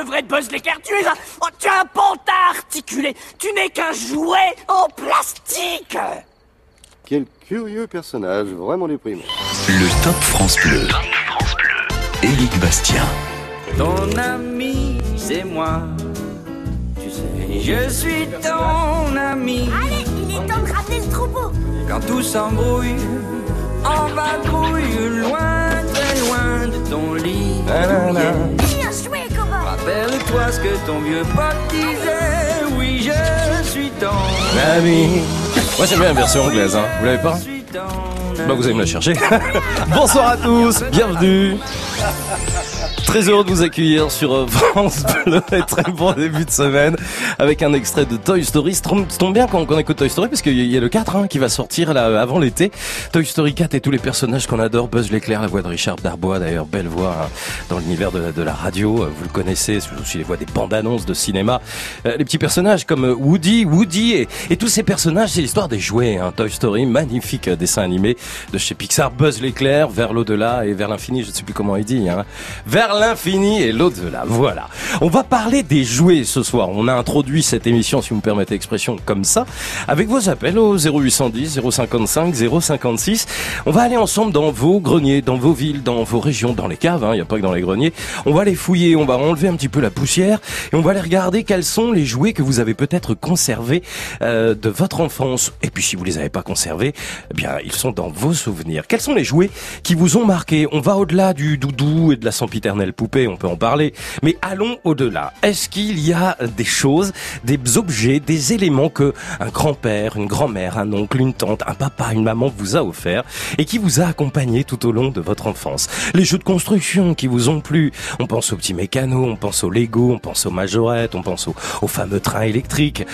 le vrai Buzz l'éclair. Tu es un, oh, tu es un pantin articulé. Tu n'es qu'un jouet en plastique. Quel curieux personnage, vraiment déprimant. Le Top France Bleu. Éric Bastien. Ton ami, c'est moi. Tu sais, je suis ton ami. Allez, il est temps de ramener le troupeau. Quand tout s'embrouille, en vadrouille, loin, très loin de ton lit. Joué, copain. Rappelle-toi ce que ton vieux pote disait. Oui, je suis ton Ami. Moi j'aime bien la version anglaise, hein. Vous l'avez pas? Je suis ton Bah vous allez me la chercher. Bonsoir à tous, bienvenue. Très heureux de vous accueillir sur euh, France Bleu et très bon début de semaine avec un extrait de Toy Story. Ça tombe, bien quand on écoute Toy Story parce qu'il y a le 4 hein, qui va sortir là avant l'été. Toy Story 4 et tous les personnages qu'on adore. Buzz l'éclair, la voix de Richard Darbois d'ailleurs, belle voix hein, dans l'univers de, la radio. Euh, Vous le connaissez, c'est aussi les voix des bandes annonces de cinéma. Euh, les petits personnages comme Woody, Woody et, tous ces personnages, c'est l'histoire des jouets. Hein. Toy Story, magnifique dessin animé de chez Pixar. Buzz l'éclair, vers l'au-delà et vers l'infini. Je ne sais plus comment il dit. Hein. Vers l'infini et l'au-delà. Voilà. On va parler des jouets ce soir. On a introduit cette émission, si vous me permettez l'expression, comme ça, avec vos appels au 0810 055 056. On va aller ensemble dans vos greniers, dans vos villes, dans vos régions, dans les caves. Il n'y a pas que dans les greniers. On va les fouiller, on va enlever un petit peu la poussière et on va aller regarder quels sont les jouets que vous avez peut-être conservés euh, de votre enfance. Et puis si vous les avez pas conservés, eh bien ils sont dans vos souvenirs. Quels sont les jouets qui vous ont marqué? On va au-delà du doudou et de la sempiternelle poupée, on peut en parler. Mais allons au-delà. Est-ce qu'il y a des choses, des objets, des éléments que un grand-père, une grand-mère, un oncle, une tante, un papa, une maman vous a offert et qui vous a accompagné tout au long de votre enfance? Les jeux de construction qui vous ont plu. On pense aux petits mécanos, on pense aux Lego, on pense aux majorettes, on pense aux, fameux trains électriques.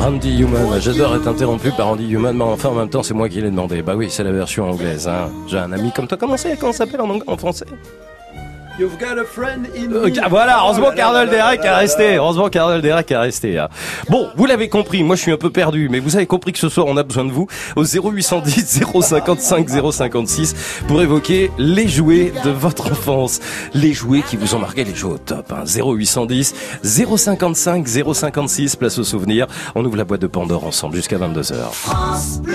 Randy Human, j'adore être interrompu par Randy Human, mais enfin en même temps c'est moi qui l'ai demandé. Bah oui, c'est la version anglaise. Hein. J'ai un ami comme toi. Comment c'est? Comment ça s'appelle en, anglais- en français? You've got a friend in me. Voilà, heureusement Oh qu'Arnold Derek là. resté. Heureusement qu'Arnold Derek a resté. hein. Bon, vous l'avez compris, moi je suis un peu perdu, mais vous avez compris que ce soir on a besoin de vous au 0810 055 056 pour évoquer les jouets de votre enfance, les jouets qui vous ont marqué les jouets au top. Hein. 0810 055 056, place aux souvenirs. On ouvre la boîte de Pandore ensemble jusqu'à 22h. France Bleu.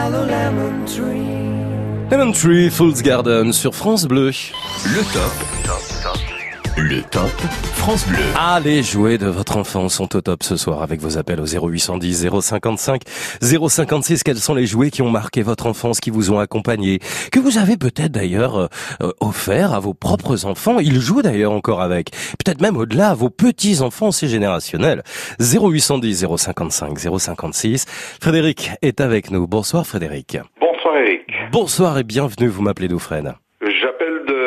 Lemon tree. Lemon Tree Fool's Garden sur France Bleu. Le top. Le top France Bleu. Ah, les jouets de votre enfant sont au top ce soir avec vos appels au 0810 055 056. Quels sont les jouets qui ont marqué votre enfance, qui vous ont accompagné, que vous avez peut-être d'ailleurs euh, euh, offert à vos propres enfants? Ils jouent d'ailleurs encore avec. Peut-être même au-delà à vos petits-enfants, c'est générationnel. 0810 055 056. Frédéric est avec nous. Bonsoir Frédéric. Bonsoir Eric. Bonsoir et bienvenue. Vous m'appelez d'où Fred J'appelle de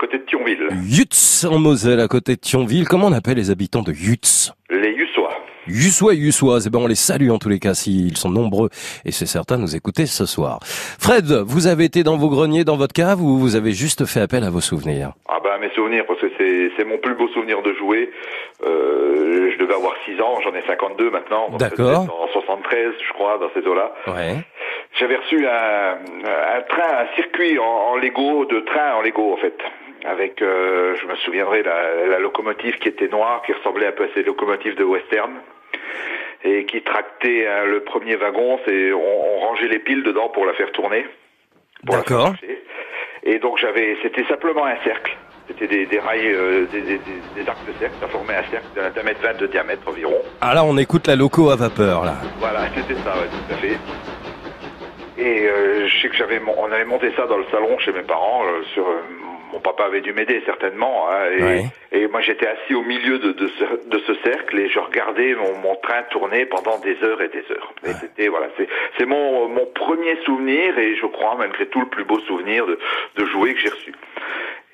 côté de Thionville. Yutz en Moselle, à côté de Thionville. Comment on appelle les habitants de Yutz Les Yussois. Yussois et Yussoises, eh ben on les salue en tous les cas s'ils sont nombreux et c'est certain de nous écouter ce soir. Fred, vous avez été dans vos greniers, dans votre cave ou vous avez juste fait appel à vos souvenirs? Ah bah mes souvenirs, parce que c'est, mon plus beau souvenir de jouer. Euh, je devais avoir 6 ans, j'en ai 52 maintenant. D'accord. En 73, je crois, dans ces eaux-là. Ouais. J'avais reçu un, un train, un circuit en, en Lego, de train en Lego en fait. Avec, euh, je me souviendrai, la, la locomotive qui était noire, qui ressemblait un peu à ces locomotives de western, et qui tractait hein, le premier wagon. C'est, on, on rangeait les piles dedans pour la faire tourner. pour la faire D'accord. Et donc j'avais, c'était simplement un cercle. C'était des, des rails, euh, des, des, des- arcs de cercle. Ça formait un cercle d'un mètre vingt de diamètre environ. Ah là on écoute la loco à vapeur là. Voilà, c'était ça, ouais, tout à fait. Et euh, je sais que j'avais, on avait monté ça dans le salon chez mes parents. euh, sur, euh, mon papa avait dû m'aider certainement. hein, et, moi j'étais assis au milieu de, de, ce, de ce cercle et je regardais mon, mon train tourner pendant des heures et des heures. Et c'était voilà, c'est, c'est mon, mon premier souvenir et je crois malgré tout le plus beau souvenir de, de jouer que j'ai reçu.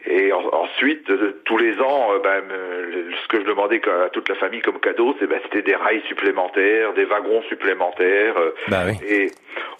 Et en- ensuite, euh, tous les ans, euh, ben, le- ce que je demandais à toute la famille comme cadeau, c'est ben, c'était des rails supplémentaires, des wagons supplémentaires. euh, Bah oui. Et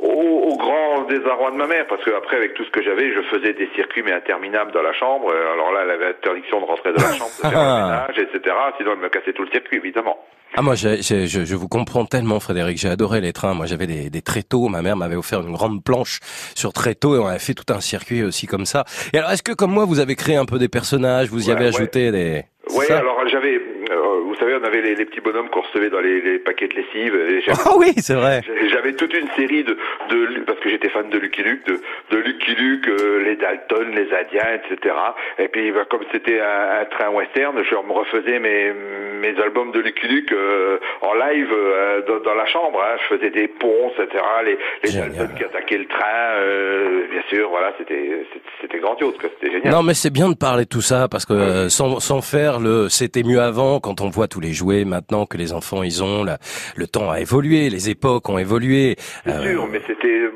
au, au grand désarroi de ma mère, parce que après, avec tout ce que j'avais, je faisais des circuits mais interminables dans la chambre. Euh, Alors là, elle avait interdiction de rentrer dans la chambre, de faire le ménage, etc. Sinon, elle me cassait tout le circuit, évidemment. Ah moi j'ai- je, je vous comprends tellement Frédéric, j'ai adoré les trains. Moi j'avais des, des tréteaux, ma mère m'avait offert une grande planche sur tréteaux et on avait fait tout un circuit aussi comme ça. Et alors est-ce que comme moi vous avez créé un peu des personnages, vous y Ouais, avez ouais. ajouté des... ça? alors j'avais, euh, vous savez, on avait les, les petits bonhommes qu'on recevait dans les, les paquets de lessive. Et Ah oui c'est vrai. J'avais toute une série de, de parce que j'étais fan de Lucky Luke, de, de Lucky Luke, euh, les Dalton, les Indiens, etc. Et puis bah, comme c'était un, un train western, je me refaisais mes, mes albums de Lucky Luke euh, en live euh, dans, dans la chambre. hein. Je faisais des ponts, etc. Les, les. Dalton qui attaquaient le train, euh, bien sûr. Voilà, c'était c'était- grandiose. C'était génial. Non mais c'est bien de parler de tout ça parce que euh, sans, sans faire le c'était mieux avant quand on voit tous les jouets maintenant que les enfants ils ont, la- le temps a évolué, les époques ont évolué. C'est Euh, sûr, mais c'était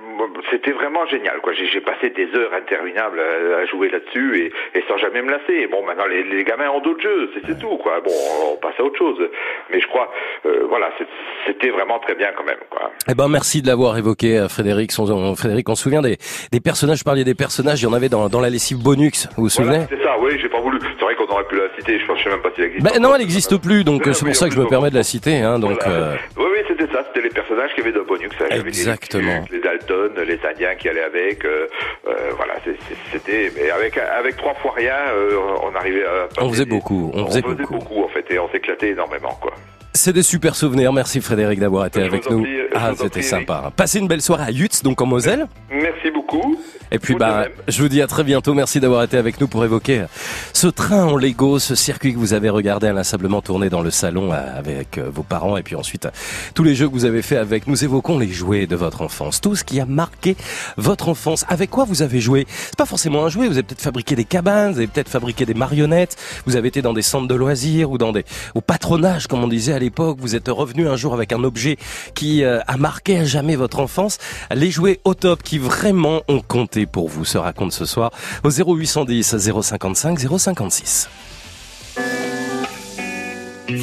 c'était vraiment génial. quoi. J'ai j'ai passé des heures interminables à, à jouer là-dessus et, et sans jamais me lasser. Bon, maintenant les, les gamins ont d'autres jeux, c'est c'est tout. quoi. Bon, on passe à autre chose. Mais je crois, euh, voilà, c'est- c'était vraiment très bien quand même. quoi. Eh ben merci de l'avoir évoqué, euh, Frédéric. On- Frédéric, on se souvient des, des personnages. Je parlais des personnages. Il y en avait dans, dans la lessive Bonux. Vous vous souvenez Voilà, c'est ça. Oui, j'ai pas voulu. C'est vrai qu'on aurait pu la citer. Je pense, je sais même pas si elle existe. Ben non, elle n'existe plus, donc euh, c'est pour ça que je me permets de la citer. Hein, donc Voilà. euh, Oui, oui, c'était ça. C'était les personnages qui avaient de Bonux. Les Exactement. Luke, Les, Dalton, les Indiens qui allaient avec. euh, euh, voilà, c'était. Mais avec avec trois fois rien, euh, on arrivait à. on faisait des- beaucoup. On, On faisait faisait beaucoup. beaucoup en fait et on s'éclatait énormément quoi. C'est des super souvenirs. Merci Frédéric d'avoir été Je avec nous. prie, Ah, c'était sympa. Passez une belle soirée à Yutz, donc en Moselle. Merci beaucoup Et puis, bah, je vous dis à très bientôt. Merci d'avoir été avec nous pour évoquer ce train en Lego, ce circuit que vous avez regardé inlassablement tourner dans le salon euh, avec euh, vos parents. Et puis ensuite, euh, tous les jeux que vous avez fait avec. Nous évoquons les jouets de votre enfance. Tout ce qui a marqué votre enfance. Avec quoi vous avez joué? C'est pas forcément un jouet. Vous avez peut-être fabriqué des cabanes, vous avez peut-être fabriqué des marionnettes. Vous avez été dans des centres de loisirs ou dans des, au patronage, comme on disait à l'époque. Vous êtes revenu un jour avec un objet qui a marqué à jamais votre enfance. Les jouets au top qui vraiment ont compté pour vous se racontent ce soir au 0810 055 056.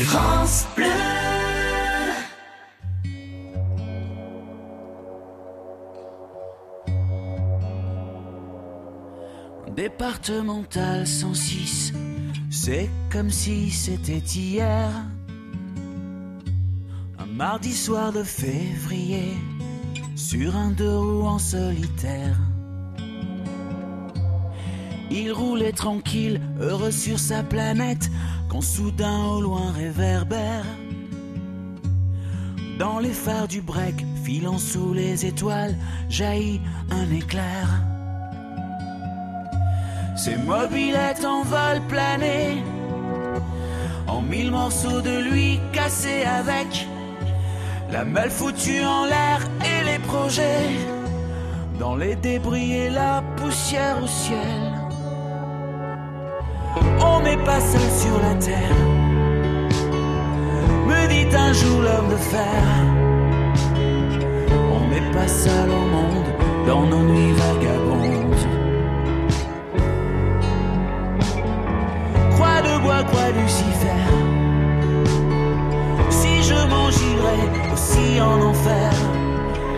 France Bleu. Départemental 106, c'est comme si c'était hier. Un mardi soir de février, sur un deux roues en solitaire. Il roulait tranquille, heureux sur sa planète, quand soudain au loin réverbère. Dans les phares du break, filant sous les étoiles, jaillit un éclair. Ses mobilettes en vol plané, en mille morceaux de lui cassés avec la malle foutue en l'air dans les débris et la poussière au ciel. On n'est pas seul sur la terre, me dit un jour l'homme de fer. On n'est pas seul au monde dans nos nuits vagabondes. Croix de bois, croix Lucifer. Si je m'en j'irai aussi en enfer.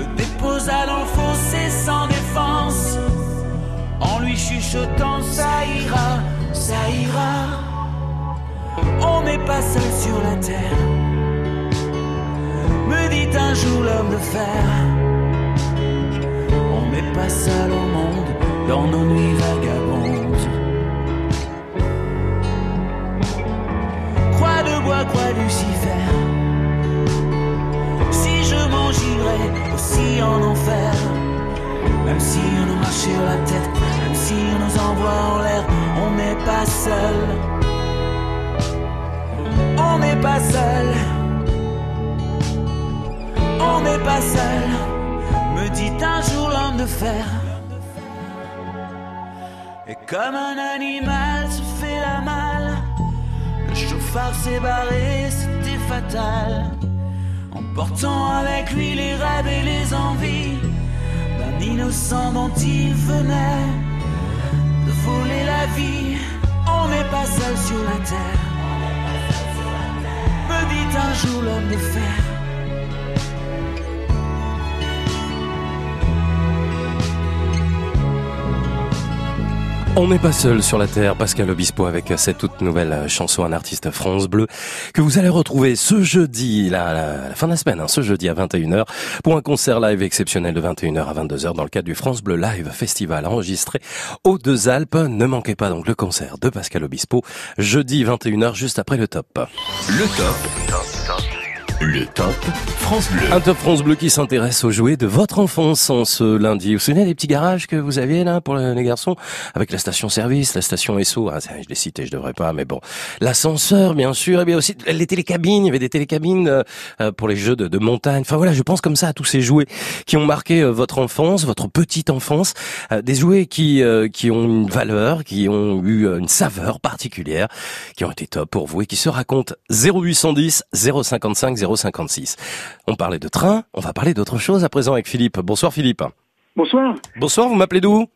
le déposa dans le fossé sans défense, en lui chuchotant ça ira, ça ira. On n'est pas seul sur la terre, me dit un jour l'homme de fer. On n'est pas seul au monde dans nos nuits vagabondes. Croix de bois, croix Lucifer. Aussi en enfer. Même si on nous marche sur la tête, même si on nous envoie en l'air, on n'est pas seul. On n'est pas seul. On n'est pas seul. Me dit un jour l'homme de fer. Et comme un animal se fait la malle. Le chauffard s'est barré, c'était fatal. Emportant avec lui les rêves et les envies d'un innocent dont il venait de voler la vie. On n'est pas seul sur la terre. Me dit un jour l'homme de fer. On n'est pas seul sur la terre, Pascal Obispo avec cette toute nouvelle chanson, un artiste France Bleu, que vous allez retrouver ce jeudi, la, fin de la semaine, hein, ce jeudi à 21h, pour un concert live exceptionnel de 21h à 22h dans le cadre du France Bleu Live Festival enregistré aux Deux Alpes. Ne manquez pas donc le concert de Pascal Obispo, jeudi 21h juste après le top. Le top. Le top France Bleu. Un top France Bleu qui s'intéresse aux jouets de votre enfance en ce lundi. Vous vous souvenez des petits garages que vous aviez là pour les garçons? Avec la station service, la station SO, ah, je l'ai cité, je devrais pas, mais bon. L'ascenseur, bien sûr, et bien aussi les télécabines, il y avait des télécabines euh, euh, pour les jeux de, de montagne. Enfin voilà, je pense comme ça à tous ces jouets qui ont marqué euh, votre enfance, votre petite enfance. Des jouets qui, qui ont une valeur, qui ont eu une saveur particulière, qui ont été top pour vous et qui se racontent 0810 055 056. On parlait de train, on va parler d'autre chose à présent avec Philippe. Bonsoir Philippe. Bonsoir, Bonsoir, vous m'appelez d'où?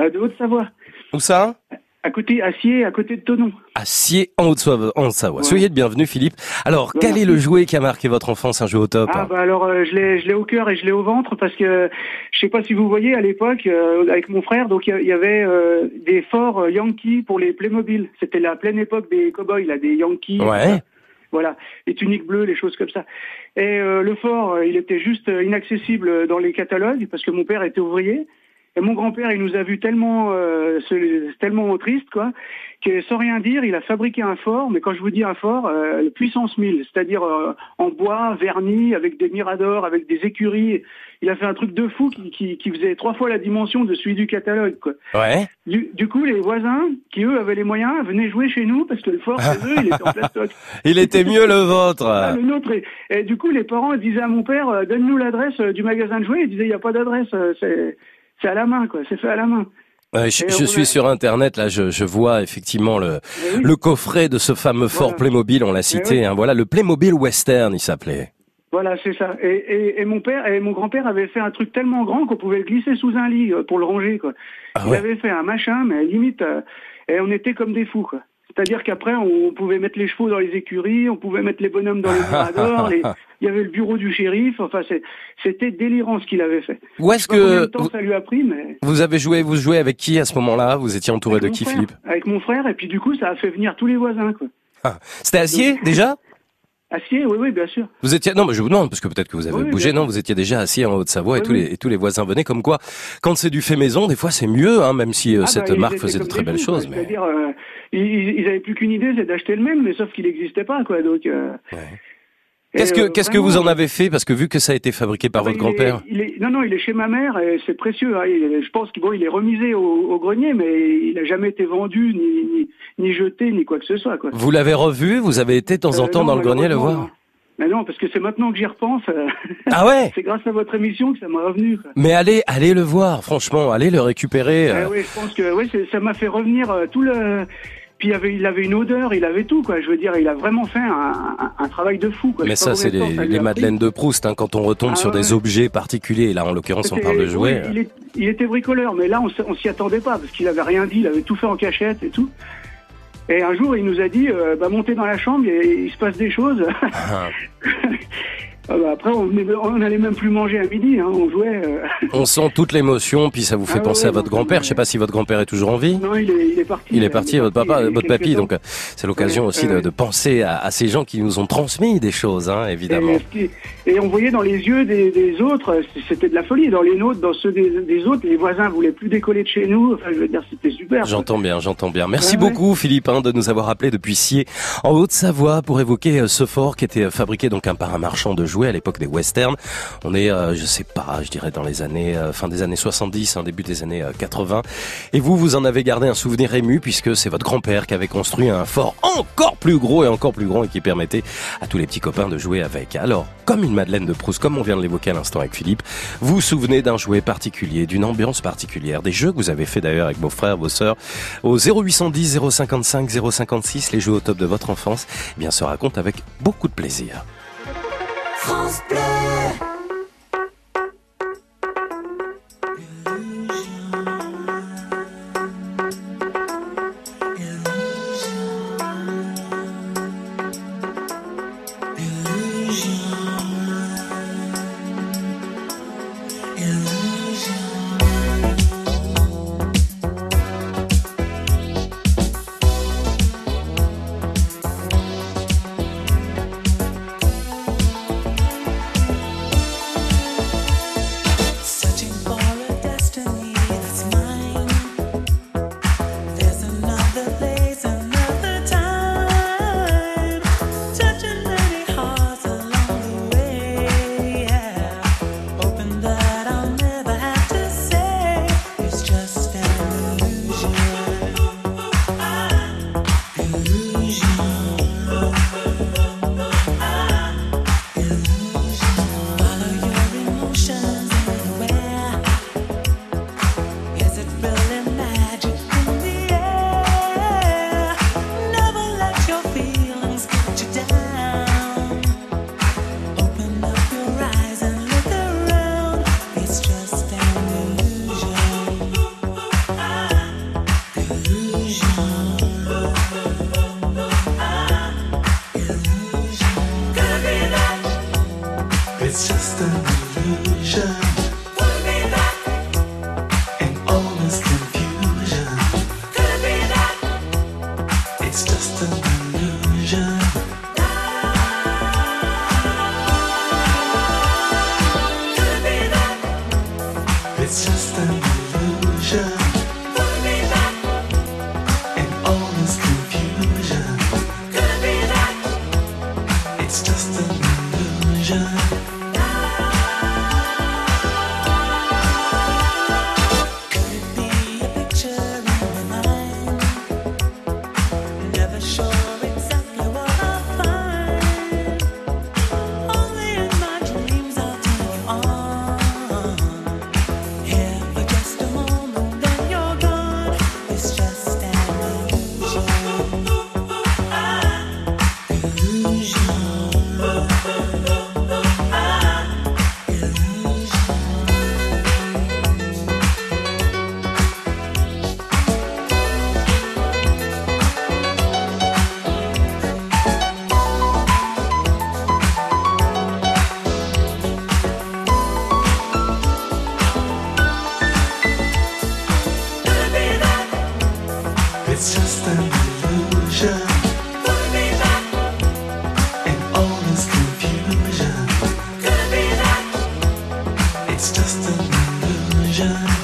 Euh, de Haute-Savoie. Où ça? À côté, Acier, à côté de Tonon. À Sier, en Haute-Savoie. Ouais. Soyez le bienvenu Philippe. Alors, quel est le jouet qui a marqué votre enfance, un jeu au top? Ah bah alors euh, je l'ai je l'ai au cœur et je l'ai au ventre parce que je sais pas si vous voyez à l'époque euh, avec mon frère donc il y avait euh, des forts Yankees pour les Playmobil. C'était la pleine époque des cowboys là des Yankees. Ouais. Voilà, les tuniques bleues, les choses comme ça. Et euh, le fort, euh, il était juste euh, inaccessible dans les catalogues parce que mon père était ouvrier. Et mon grand-père, il nous a vu tellement, euh, tellement triste, quoi, que sans rien dire, il a fabriqué un fort. Mais quand je vous dis un fort, euh, puissance 1000, c'est-à-dire euh, en bois, verni, avec des miradors, avec des écuries. Il a fait un truc de fou qui, qui, qui faisait trois fois la dimension de celui du catalogue, quoi. Ouais. Du, du coup, les voisins, qui eux avaient les moyens, venaient jouer chez nous parce que le fort chez eux, il était en plastoc. Il était mieux le vôtre. Ah, le nôtre. Et, et du coup, les parents disaient à mon père, euh, donne-nous l'adresse euh, du magasin de jouets. Il disait, il n'y a pas d'adresse, euh, c'est, c'est à la main, quoi. C'est fait à la main. Je, suis a- sur internet là, je, je vois effectivement le, oui. le coffret de ce fameux fort Voilà. Playmobil, on l'a cité. oui. hein, voilà le Playmobil Western, il s'appelait. Voilà, c'est ça. Et, et, et mon père et mon grand-père avaient fait un truc tellement grand qu'on pouvait le glisser sous un lit euh, pour le ranger, quoi. Ah Il ouais. avait fait un machin, mais limite, euh, et on était comme des fous, quoi. C'est-à-dire qu'après, on pouvait mettre les chevaux dans les écuries, on pouvait mettre les bonhommes dans les miradors, les- il y avait le bureau du shérif, enfin, c'était délirant ce qu'il avait fait. Où est-ce que temps vous, ça lui a pris, mais... vous avez joué Vous jouez avec qui à ce moment-là? Vous étiez entouré de qui, frère. Philippe? Avec mon frère, et puis du coup, ça a fait venir tous les voisins, quoi. Ah, C'était acier déjà? Acier, oui, oui, bien sûr. Vous étiez non, mais je vous demande parce que peut-être que vous avez Oui, bougé. Non, vous étiez déjà assis en Haute-Savoie et tous oui. les et tous les voisins venaient. Comme quoi, quand c'est du fait maison, des fois c'est mieux, hein, même si euh, Ah, cette bah, marque faisait de très belles fous, quoi. choses. Mais C'est-à-dire, euh, ils, ils avaient plus qu'une idée, c'est d'acheter le même, mais sauf qu'il n'existait pas, quoi. Donc. euh, et, qu'est-ce que euh, qu'est-ce que vous en avez fait? Parce que vu que ça a été fabriqué par ah, bah, votre grand-père. Non, non, il est chez ma mère et c'est précieux. hein. Je pense qu'il bon, il est remisé au, au grenier, mais il n'a jamais été vendu, ni, ni, ni jeté, ni quoi que ce soit, quoi. Vous l'avez revu? Vous avez été de temps en Euh, temps non, dans le grenier le voir? non. Mais non, parce que c'est maintenant que j'y repense. euh, Ah ouais? c'est grâce à votre émission que ça m'est revenu. Mais allez, allez le voir, franchement, allez le récupérer. Eh oui, je pense que oui, ça m'a fait revenir tout le. Puis il avait, il avait une odeur, il avait tout, quoi. Je veux dire, il a vraiment fait un, un, un travail de fou, quoi. Mais ça, c'est les. Madeleines de Proust, hein, quand on retombe Ah sur des objets particuliers. Là, en l'occurrence, on parle de jouets. il, est- il était bricoleur, mais là, on, s'y attendait pas parce qu'il avait rien dit, il avait tout fait en cachette et tout. Et un jour, il nous a dit, euh, bah, montez dans la chambre, et il se passe des choses. Ah. Ah bah, après, on, venait- on allait même plus manger à midi, hein, on jouait. euh. On sent toute l'émotion, puis ça vous fait Ah penser ouais, à votre grand-père. Je sais pas si votre grand-père est toujours en vie. Non, il est, il est parti. Il est euh, parti, votre parti papa, votre papy. temps. Donc, euh, c'est l'occasion Ouais, aussi ouais, de, de penser à, à ces gens qui nous ont transmis des choses, hein, évidemment. Et, et on voyait dans les yeux des, des autres, c'était de la folie. Dans les nôtres, dans ceux des, des autres, les voisins voulaient plus décoller de chez nous. Enfin, je veux dire, c'était super. J'entends bien, j'entends bien. Merci beaucoup, Philippe, hein, de nous avoir appelé depuis Sier, en Haute-Savoie, pour évoquer euh, ce fort qui était euh, fabriqué donc par un marchand de à l'époque des westerns. On est, euh, je sais pas, je dirais dans les années, euh, fin des années 70, hein, début des années euh, 80. Et vous, vous en avez gardé un souvenir ému puisque c'est votre grand-père qui avait construit un fort encore plus gros et encore plus grand et qui permettait à tous les petits copains de jouer avec. Alors, comme une Madeleine de Proust, comme on vient de l'évoquer à l'instant avec Philippe, vous vous souvenez d'un jouet particulier, d'une ambiance particulière, des jeux que vous avez fait d'ailleurs avec vos frères, vos sœurs, au 0810 055 056, les jeux au top de votre enfance, eh bien se racontent avec beaucoup de plaisir. France Bleu.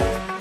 Bye.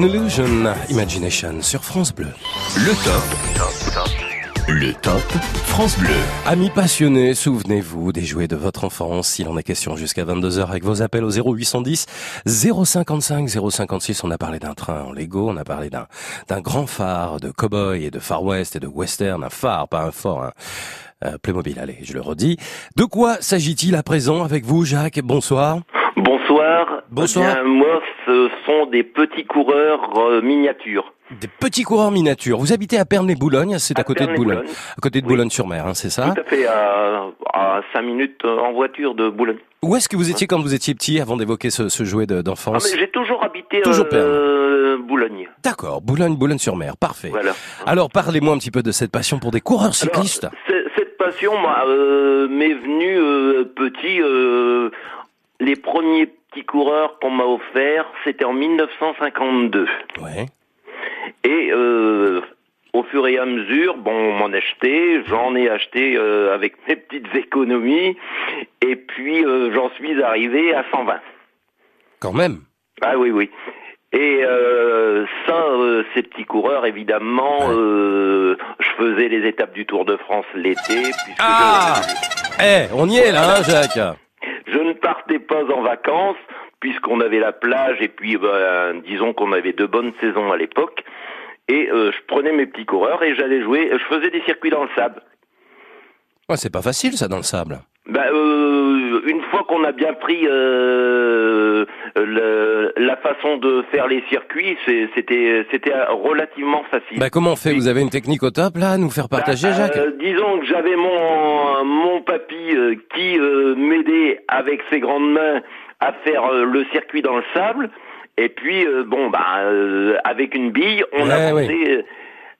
An Illusion, Imagination sur France Bleu. Le top. Le top France Bleu. Amis passionnés, souvenez-vous des jouets de votre enfance. S'il en est question jusqu'à 22h avec vos appels au 0810 055 056. On a parlé d'un train en Lego, on a parlé d'un d'un grand phare de cow-boy et de Far West et de western. Un phare, pas un fort. Hein. Euh, Playmobil, allez, je le redis. De quoi s'agit-il à présent avec vous, Jacques? Bonsoir. Bonsoir. Bonsoir. Eh bien, moi, ce sont des petits coureurs euh, miniatures. Des petits coureurs miniatures. Vous habitez à Pernes-les-Boulognes, c'est à, À côté de Boulogne. À côté de Boulogne-sur-Mer, hein, c'est ça Tout à fait, à, à 5 minutes en voiture de Boulogne. Où est-ce que vous étiez quand vous étiez petit avant d'évoquer ce, ce jouet de- Ah, d'enfance j'ai toujours habité Toujours euh, Boulogne. D'accord, Boulogne, Boulogne-sur-Mer, parfait. Voilà. Alors parlez-moi un petit peu de cette passion pour des coureurs cyclistes. C'est- Cette passion moi, euh, m'est venue euh, petit. Les premiers petits coureurs qu'on m'a offerts, c'était en 1952. Ouais. Et euh, au fur et à mesure, bon, on m'en achetait, j'en ai acheté euh, avec mes petites économies, et puis euh, j'en suis arrivé à 120. Quand même. Ah oui, oui. Et euh, ça, euh, ces petits coureurs, évidemment, euh, je faisais les étapes du Tour de France l'été, puisque Ah Eh, on y est là, hein, Jacques je, ne partais pas en vacances, puisqu'on avait la plage, et puis ben, disons qu'on avait de bonnes saisons à l'époque. Et euh, je prenais mes petits coureurs et j'allais jouer, je faisais des circuits dans le sable. Ouais, C'est pas facile ça dans le sable. Ben, euh, une fois qu'on a bien pris euh, le- la façon de faire les circuits, c'était c'était relativement facile. Bah comment on fait? Vous avez une technique au top là à nous faire partager, Bah, Jacques? euh, disons que j'avais mon mon papy euh, qui euh, m'aidait avec ses grandes mains à faire le circuit dans le sable. Et puis bon bah avec une bille, on Ouais, avançait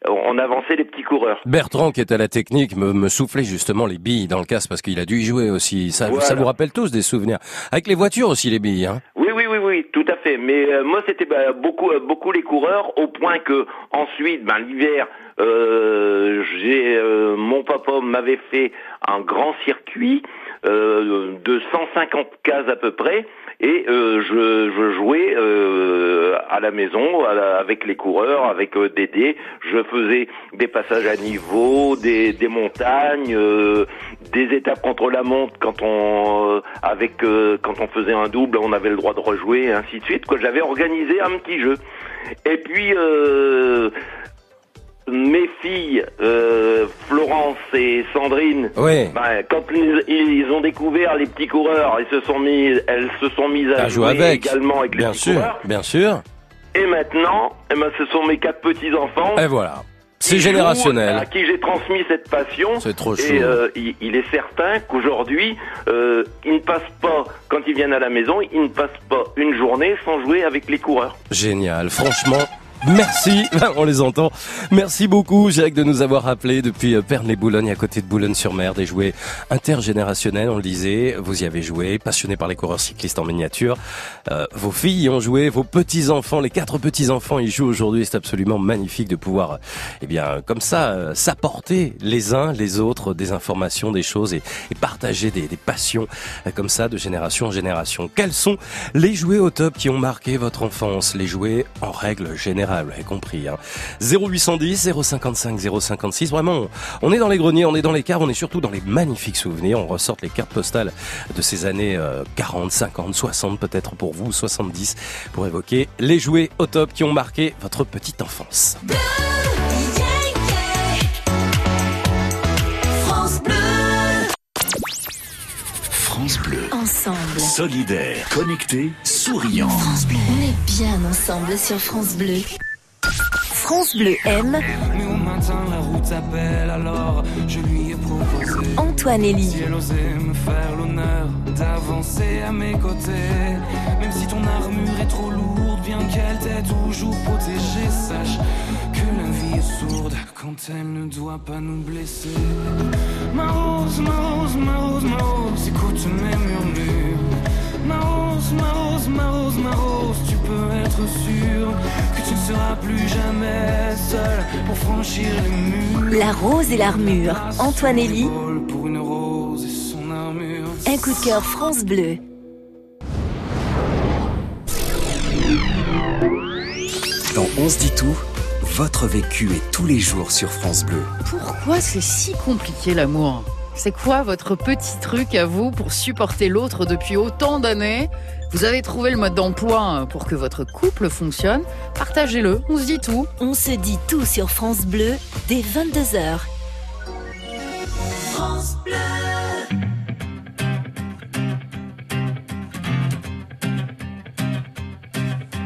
on avançait les petits coureurs. Bertrand, qui est à la technique, me, me soufflait justement les billes dans le casque parce qu'il a dû y jouer aussi. Ça, Voilà. ça vous rappelle tous des souvenirs. Avec les voitures aussi, les billes. Hein. Oui, oui, oui, oui, tout à fait. Mais euh, moi, c'était bah, beaucoup, euh, beaucoup les coureurs, au point que ensuite, ben, l'hiver, euh, j'ai, euh, mon papa m'avait fait un grand circuit euh, de 150 cases à peu près, et euh, je, je jouais euh, à la maison avec les coureurs, avec euh, Dédé. Je faisais des passages à niveau, des, des montagnes, euh, des étapes contre la montre quand on euh, avec euh, quand on faisait un double, on avait le droit de rejouer, et ainsi de suite. Quoi, j'avais organisé un petit jeu. Et puis mes filles, euh, Florence et Sandrine, Oui. ben, quand ils, ils ont découvert les petits coureurs, ils se sont mis, elles se sont mises à À jouer jouer avec. également avec les Bien petits sûr, coureurs. bien sûr. Et maintenant, eh ben, ce sont mes quatre petits enfants. Et voilà. C'est générationnel. À qui j'ai transmis cette passion. C'est trop chaud. Et euh, il, il est certain qu'aujourd'hui, euh, ils ne passent pas, quand ils viennent à la maison, ils ne passent pas une journée sans jouer avec les coureurs. Génial, franchement. Merci, on les entend. Merci beaucoup Jacques de nous avoir rappelé depuis euh, Pernes-les-Boulogne à côté de Boulogne-sur-Mer des jouets intergénérationnels, on le disait, vous y avez joué, passionné par les coureurs cyclistes en miniature. Euh, vos filles y ont joué, vos petits-enfants, les quatre petits-enfants y jouent aujourd'hui, c'est absolument magnifique de pouvoir, eh bien, comme ça, euh, s'apporter les uns les autres des informations, des choses et, et partager des, des passions euh, comme ça de génération en génération. Quels sont les jouets au top qui ont marqué votre enfance? Les jouets en règle générale, vous l'avez compris. Hein. 0810 055 056, vraiment, on, est dans les greniers, on est dans les cars, on est surtout dans les magnifiques souvenirs. On ressort les cartes postales de ces années euh, 40, 50, 60 peut-être pour vous, 70, pour évoquer les jouets au top qui ont marqué votre petite enfance. France Bleu. Ensemble. Solidaire, connecté, souriant. France Bleu. On est bien ensemble sur France Bleu. France Bleu aime Mais au matin, la route appelle, alors je lui ai proposé. Antoine Elie. Si elle osait me faire l'honneur d'avancer à mes côtés. Même si ton armure est trop lourde, bien qu'elle t'ait toujours protégé, sache est sourde quand elle ne doit pas nous blesser. Ma rose, ma rose, ma rose, ma rose, écoute mes murmures. Ma rose, ma rose, ma rose, ma rose, tu peux être sûr que tu ne seras plus jamais seul pour franchir les murs. La rose et l'armure. Antoine Elie. Pour une rose et son armure. Un coup de cœur France Bleu. se dit tout, votre vécu est tous les jours sur France Bleu. Pourquoi c'est si compliqué l'amour? C'est quoi votre petit truc à vous pour supporter l'autre depuis autant d'années? Vous avez trouvé le mode d'emploi pour que votre couple fonctionne? Partagez-le, on se dit tout. On se dit tout sur France Bleu dès 22h. France Bleu.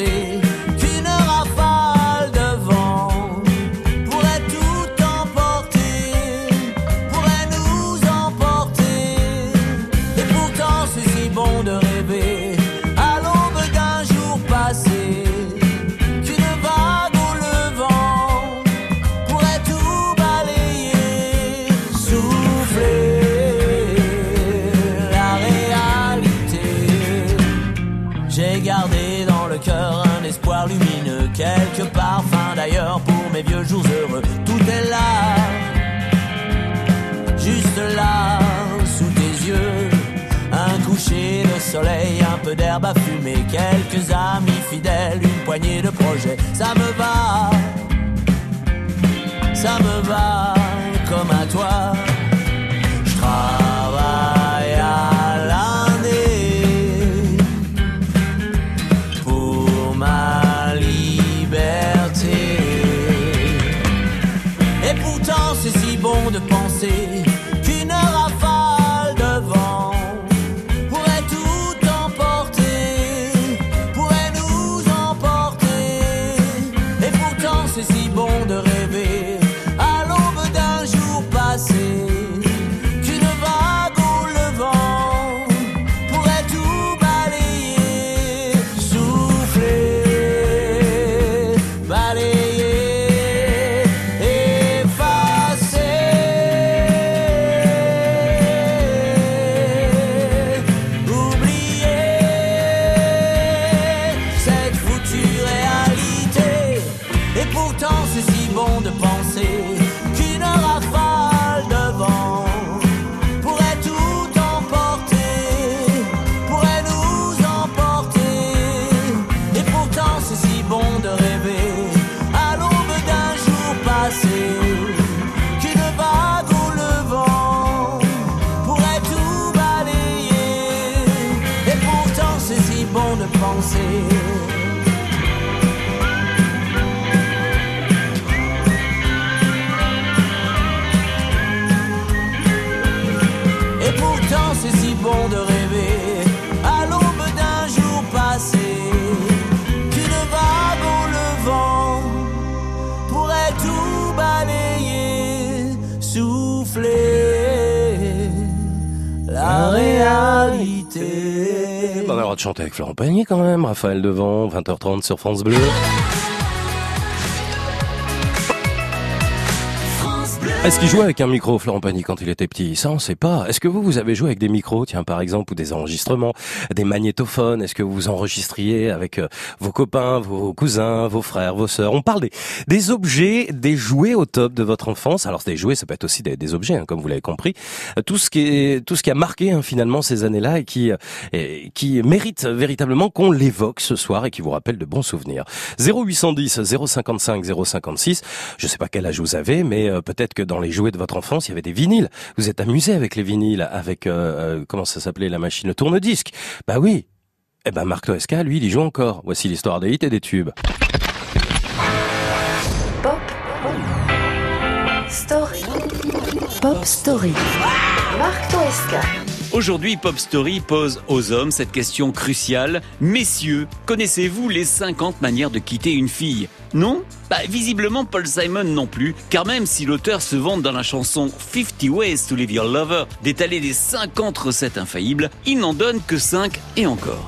see Dans le cœur un espoir lumineux, quelque parfum d'ailleurs pour mes vieux jours heureux. Tout est là, juste là, sous tes yeux. Un coucher de soleil, un peu d'herbe à fumer, quelques amis fidèles, une poignée de projets. Ça me va, ça me va comme à toi. De chanter avec Florent Pagny quand même, Raphaël Devant, 20h30 sur France Bleu. Est-ce qu'il jouait avec un micro, Florent Pagny, quand il était petit? Ça, on sait pas. Est-ce que vous, vous avez joué avec des micros, tiens, par exemple, ou des enregistrements, des magnétophones? Est-ce que vous enregistriez avec euh, vos copains, vos cousins, vos frères, vos sœurs? On parle des, des objets, des jouets au top de votre enfance. Alors, des jouets, ça peut être aussi des, des objets, hein, comme vous l'avez compris. Euh, Tout ce qui est, tout ce qui a marqué hein, finalement ces années-là et qui, euh, et qui mérite véritablement qu'on l'évoque ce soir et qui vous rappelle de bons souvenirs. 0810 055 056. Je sais pas quel âge vous avez, mais peut-être que dans les jouets de votre enfance, il y avait des vinyles. Vous êtes amusé avec les vinyles, avec euh, euh, comment ça s'appelait la machine, tourne-disque? Bah oui. Eh ben Marc Toesca, lui, il y joue encore. Voici l'histoire des hits et des tubes. Story. Pop Story. Marc Toesca. Aujourd'hui, Pop Story pose aux hommes cette question cruciale. Messieurs, connaissez-vous les 50 manières de quitter une fille? Non? Bah visiblement Paul Simon non plus, car même si l'auteur se vante dans la chanson 50 Ways to Leave Your Lover d'étaler les 50 recettes infaillibles, il n'en donne que 5 et encore.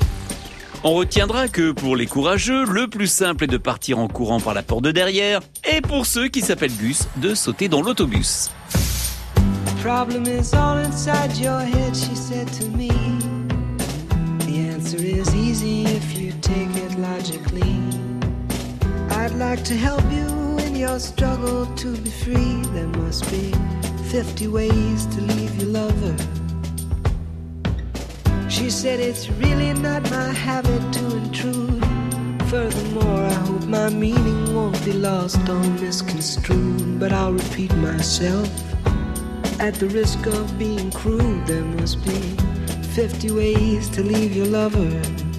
On retiendra que pour les courageux, le plus simple est de partir en courant par la porte de derrière, et pour ceux qui s'appellent Gus, de sauter dans l'autobus. Like to help you in your struggle to be free. There must be 50 ways to leave your lover. She said it's really not my habit to intrude. Furthermore, I hope my meaning won't be lost or misconstrued. But I'll repeat myself. At the risk of being crude, there must be 50 ways to leave your lover.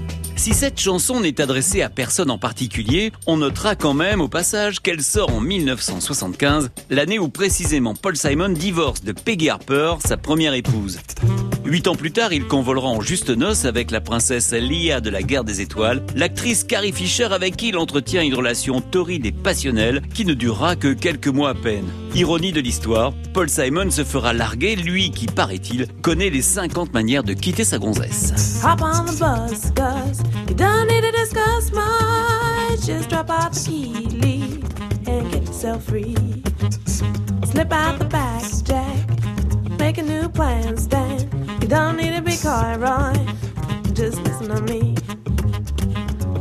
Si cette chanson n'est adressée à personne en particulier, on notera quand même au passage qu'elle sort en 1975, l'année où précisément Paul Simon divorce de Peggy Harper, sa première épouse. Huit ans plus tard, il convolera en juste noces avec la princesse Leia de la guerre des étoiles, l'actrice Carrie Fisher avec qui il entretient une relation torride et passionnelle qui ne durera que quelques mois à peine. Ironie de l'histoire, Paul Simon se fera larguer, lui qui, paraît-il, connaît les 50 manières de quitter sa gonzesse. Hop on the bus. You don't need to discuss much. Just drop the key, leave, and get yourself free. Out the back, Jack. Make a new plan. Don't need. Just listen to me.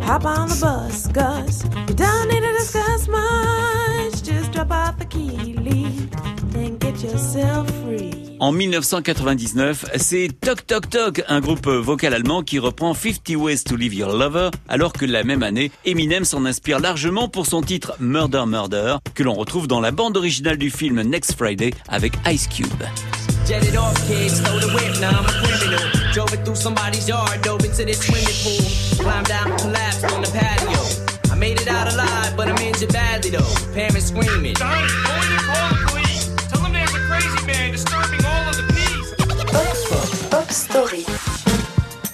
Hop on the bus, Gus. You don't need to discuss much. Just drop off the key, leave, and get yourself free. En 1999, c'est Toc Toc Toc, un groupe vocal allemand qui reprend 50 Ways to Leave Your Lover, alors que la même année, Eminem s'en inspire largement pour son titre Murder Murder, que l'on retrouve dans la bande originale du film Next Friday avec Ice Cube. Jetted off, kids, stole the whip, now I'm a criminal. Drove it through somebody's yard, dove into this swimming pool. Climbed down, and collapsed on the patio. I made it out alive, but I'm injured badly though. Parents screaming.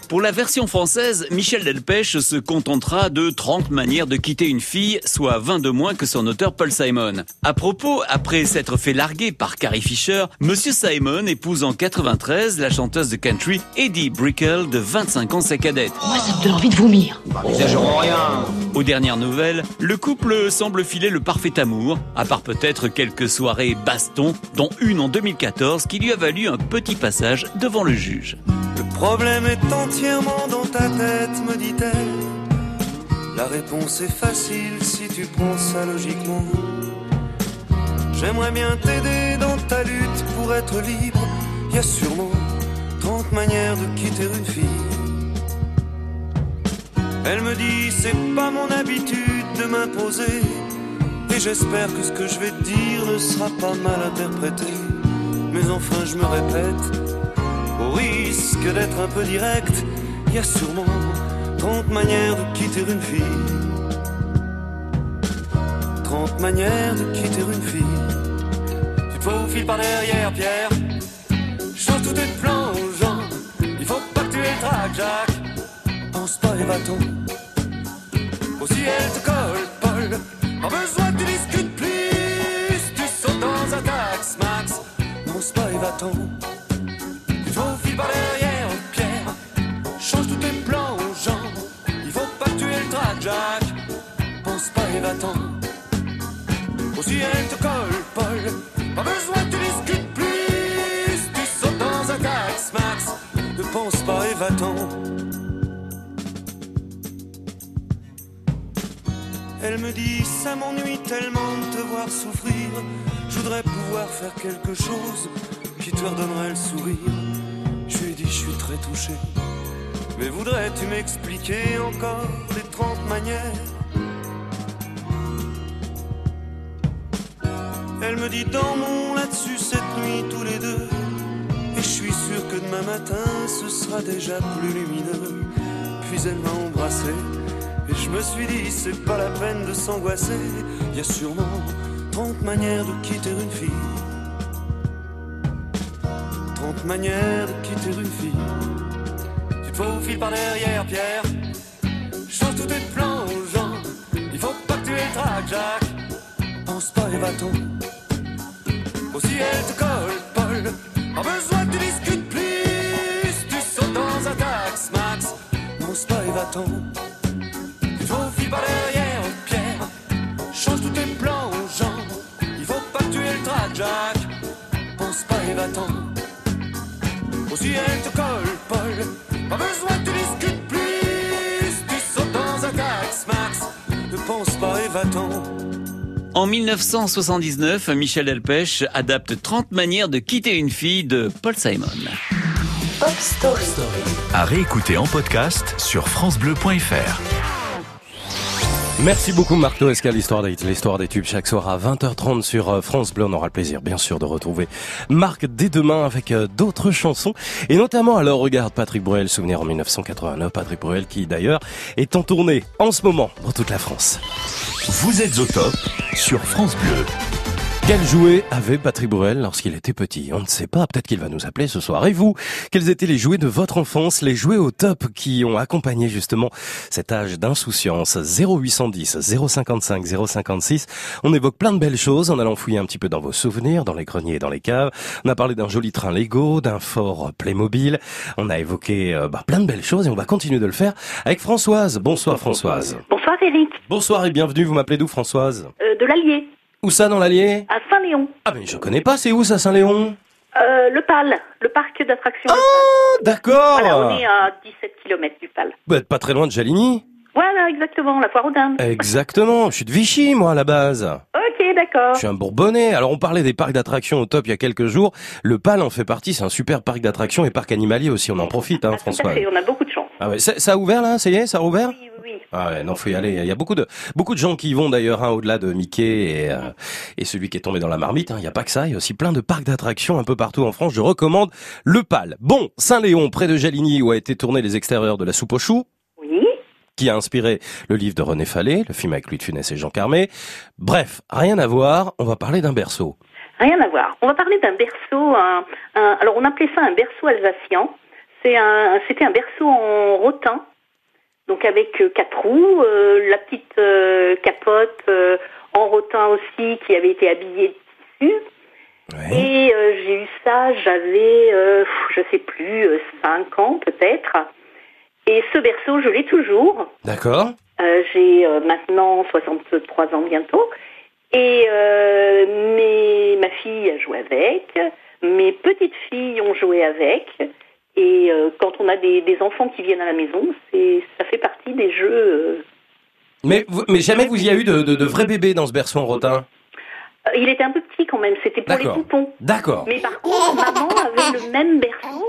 Pour la version française, Michel Delpech se contentera de 30 manières de quitter une fille, soit 20 de moins que son auteur Paul Simon. À propos, après s'être fait larguer par Carrie Fisher, Monsieur Simon épouse en 93 la chanteuse de country Eddie Brickell de 25 ans sa cadette. Moi, ça me donne envie de vomir. N'exagérons rien. Aux dernières nouvelles, le couple semble filer le parfait amour, à part peut-être quelques soirées baston, dont une en 2014 qui lui a valu un petit passage devant le juge. Le problème est entièrement dans ta tête, me dit-elle. La réponse est facile si tu prends ça logiquement. J'aimerais bien t'aider dans ta lutte pour être libre. Y a sûrement 30 manières de quitter une fille. Elle me dit c'est pas mon habitude de m'imposer. Et j'espère que ce que je vais te dire ne sera pas mal interprété. Mais enfin je me répète, au risque d'être un peu direct, il y a sûrement 30 manières de quitter une fille. 30 manières de quitter une fille. Tu te faufiles par derrière, Pierre. Change tous tes plans aux. Il faut pas que tu aies le trac, Jacques. Pense pas et va-t'en. Aussi elle te colle, Paul. Pas besoin tu discutes plus. Tu sautes dans un tax, Max. Pense pas et va-t'en. Et va-t'en. Aussi elle te colle, Paul. Pas besoin que tu discutes plus. Tu sautes dans un tax, Max. Ne pense pas et va-t'en. Elle me dit ça m'ennuie tellement de te voir souffrir. Je voudrais pouvoir faire quelque chose qui te redonnerait le sourire. Je lui ai dit je suis très touché. Mais voudrais-tu m'expliquer encore les 30 manières Elle me dit dormons là-dessus cette nuit tous les deux. Et je suis sûr que demain matin ce sera déjà plus lumineux. Puis elle m'a embrassé. Et je me suis dit c'est pas la peine de s'angoisser. Y a sûrement 30 manières de quitter une fille. 30 manière de quitter une fille. Tu te faufiles par derrière, Pierre. Change tous tes plans aux gens. Il faut pas que tu aies le trac, Jacques. Pense pas et va-t'en. Aussi elle te colle, Paul. Pas besoin que tu discutes plus. Tu sautes dans un tax, Max. Pense pas et va-t'en. Tu te par derrière, Pierre. Change tous tes plans aux gens. Il faut pas que tu aies le trac, Jacques. Pense pas et va-t'en. Aussi elle te colle, Paul. Pas besoin que tu discutes plus. Tu sautes dans un tax, Max. Ne pense pas et va-t'en. En 1979, Michel Delpech adapte 30 manières de quitter une fille de Paul Simon. Pop Story. À réécouter en podcast sur FranceBleu.fr. Merci beaucoup Marc Toesca, l'histoire des, l'histoire des tubes chaque soir à 20h30 sur euh, France Bleu. On aura le plaisir bien sûr de retrouver Marc dès demain avec euh, d'autres chansons et notamment alors regarde Patrick Bruel, souvenir en 1989, Patrick Bruel qui d'ailleurs est en tournée en ce moment dans toute la France. Vous êtes au top sur France Bleu. Quel jouet avait Patrick Bruel lorsqu'il était petit? On ne sait pas, peut-être qu'il va nous appeler ce soir. Et vous, quels étaient les jouets de votre enfance, les jouets au top qui ont accompagné justement cet âge d'insouciance? 0810 055 056. On évoque plein de belles choses en allant fouiller un petit peu dans vos souvenirs, dans les greniers et dans les caves. On a parlé d'un joli train Lego, d'un fort Playmobil. On a évoqué euh, bah, plein de belles choses et on va continuer de le faire avec Françoise. Bonsoir Françoise. Bonsoir Eric, Bonsoir et bienvenue. Vous m'appelez d'où Françoise? Euh, de l'Allier, Où ça dans l'Allier? À Saint-Léon. Ah mais je connais pas, c'est où ça Saint-Léon? Euh, le PAL, le parc d'attractions. Oh, d'accord. Voilà, on est à 17 km du PAL. Vous êtes pas très loin de Jaligny? Voilà, exactement, la foire aux dindes. Exactement, je suis de Vichy moi à la base. Ok, d'accord. Je suis un Bourbonnais. Alors on parlait des parcs d'attractions au top il y a quelques jours. Le PAL en fait partie, c'est un super parc d'attractions et parc animalier aussi, on en profite hein, Tout à François. fait, on a beaucoup de. Ah ouais, ça, ça a ouvert là, ça y est, ça a rouvert Oui, oui, oui. Ah ouais, non, faut y aller. Il y a beaucoup de beaucoup de gens qui y vont d'ailleurs, hein, au-delà de Mickey et, euh, et celui qui est tombé dans la marmite. hein. Il n'y a pas que ça, il y a aussi plein de parcs d'attractions un peu partout en France. Je recommande le PAL. Bon, Saint-Léon, près de Jaligny, où a été tourné les extérieurs de la soupe aux choux. Oui. Qui a inspiré le livre de René Fallet, le film avec Louis de Funès et Jean Carmé. Bref, rien à voir. On va parler d'un berceau. Rien à voir. On va parler d'un berceau, un, un- alors on appelait ça un berceau alsacien. C'est un, c'était un berceau en rotin, donc avec euh, quatre roues, euh, la petite euh, capote euh, en rotin aussi qui avait été habillée de tissu. Et j'ai eu ça, j'avais, je sais plus, euh, cinq ans peut-être. Et ce berceau, je l'ai toujours. D'accord j'ai maintenant 63 ans bientôt. Et mes, ma fille a joué avec, mes petites filles ont joué avec. Et euh, quand on a des, des enfants qui viennent à la maison, ça fait partie des jeux. euh. Mais, vous- mais jamais vous y a eu de, de, de vrais bébés dans ce berceau en rotin Euh, Il était un peu petit quand même, c'était pour les poupons. D'accord. Mais par contre, maman avait le même berceau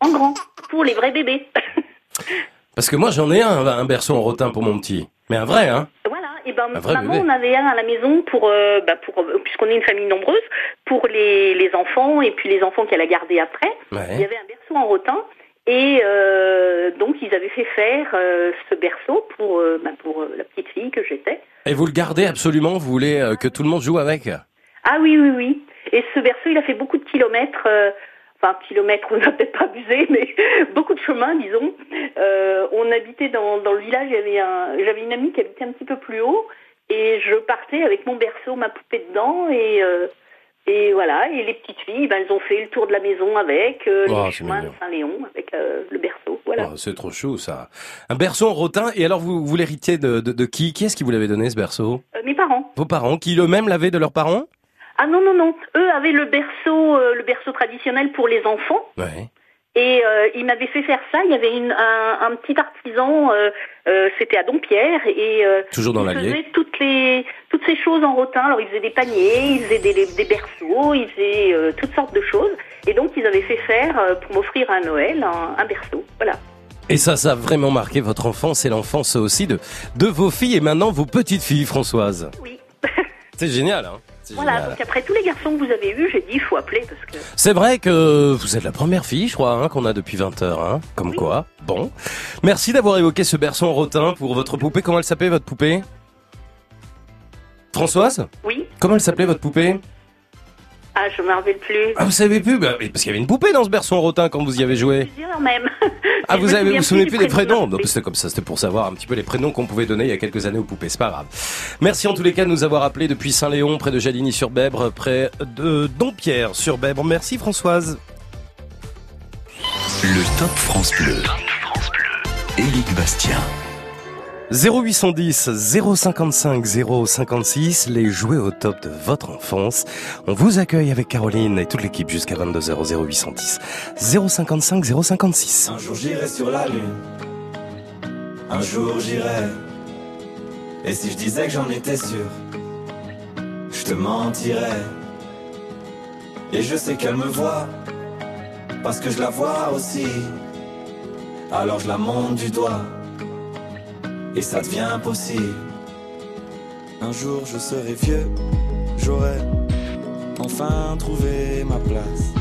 en grand pour les vrais bébés. Parce que moi j'en ai un, un berceau en rotin pour mon petit. Mais un vrai, hein et ben Un vrai maman bébé. on avait un à la maison pour, euh, bah, pour euh, puisqu'on est une famille nombreuse, pour les, les enfants et puis les enfants qu'elle a gardés après. Ouais. Il y avait un berceau en rotin et euh, donc ils avaient fait faire euh, ce berceau pour bah, pour la petite fille que j'étais. Et vous le gardez absolument? Vous voulez que tout le monde joue avec? Ah oui oui oui. Et ce berceau il a fait beaucoup de kilomètres. Enfin, kilomètres, on n'a peut-être pas abusé, mais beaucoup de chemin, disons. Euh, on habitait dans, dans le village, un- j'avais une amie qui habitait un petit peu plus haut, et je partais avec mon berceau, ma poupée dedans, et, euh, et voilà, et les petites filles, ben, elles ont fait le tour de la maison avec, euh, Oh, les chemins de. Saint-Léon, avec euh, le berceau, voilà. Oh, C'est trop chou ça. Un berceau en rotin. Et alors vous, vous l'héritiez de, de, de qui? Qui est-ce qui vous l'avait donné ce berceau? Mes parents. Vos parents Qui eux-mêmes l'avaient de leurs parents? Ah non, non, non, eux avaient le berceau, euh, le berceau traditionnel pour les enfants, Ouais. Et euh, il m'avait fait faire ça. Il y avait une, un, un petit artisan, euh, euh, c'était à Dompierre, et Toujours dans il l'Allier. faisait toutes les toutes ces choses en rotin. Alors il faisait des paniers, il faisait des, des, des berceaux, il faisait toutes sortes de choses. Et donc ils avaient fait faire pour m'offrir à Noël un, un berceau. Voilà. Et ça, ça a vraiment marqué votre enfance et l'enfance aussi de, de vos filles et maintenant vos petites filles, Françoise. Oui. C'est génial, hein Voilà. génial. Donc après tous les garçons que vous avez eus, j'ai dit il faut appeler parce que C'est vrai que vous êtes la première fille, je crois, hein, qu'on a depuis 20 heures, hein. Comme quoi. Bon. Merci d'avoir évoqué ce berceau en rotin pour votre poupée. Comment elle s'appelait, votre poupée? Françoise? Oui. Comment elle s'appelait, votre poupée? Ah, je me rappelle plus. Ah, vous savez plus bah, Parce qu'il y avait une poupée dans ce berceau en rotin quand vous y avez joué. Plusieurs même. Ah, vous avez, vous souvenez plus des prénoms non C'était comme ça, c'était pour savoir un petit peu les prénoms qu'on pouvait donner il y a quelques années aux poupées, c'est pas grave. Merci en tous les cas de nous avoir appelés depuis Saint-Léon, près de Jaligny-sur-Bèbre, près de Dompierre sur Bèbre. Merci Françoise. Le Top France Bleu. Éric Bastien. 0810 055 056, les jouets au top de votre enfance. On vous accueille avec Caroline et toute l'équipe jusqu'à 22h 0810 055 056. Un jour j'irai sur la lune. Un jour j'irai. Et si je disais que j'en étais sûr, je te mentirais. Et je sais qu'elle me voit, parce que je la vois aussi. Alors je la monte du doigt, et ça devient possible. Un jour je serai vieux, j'aurai enfin trouvé ma place.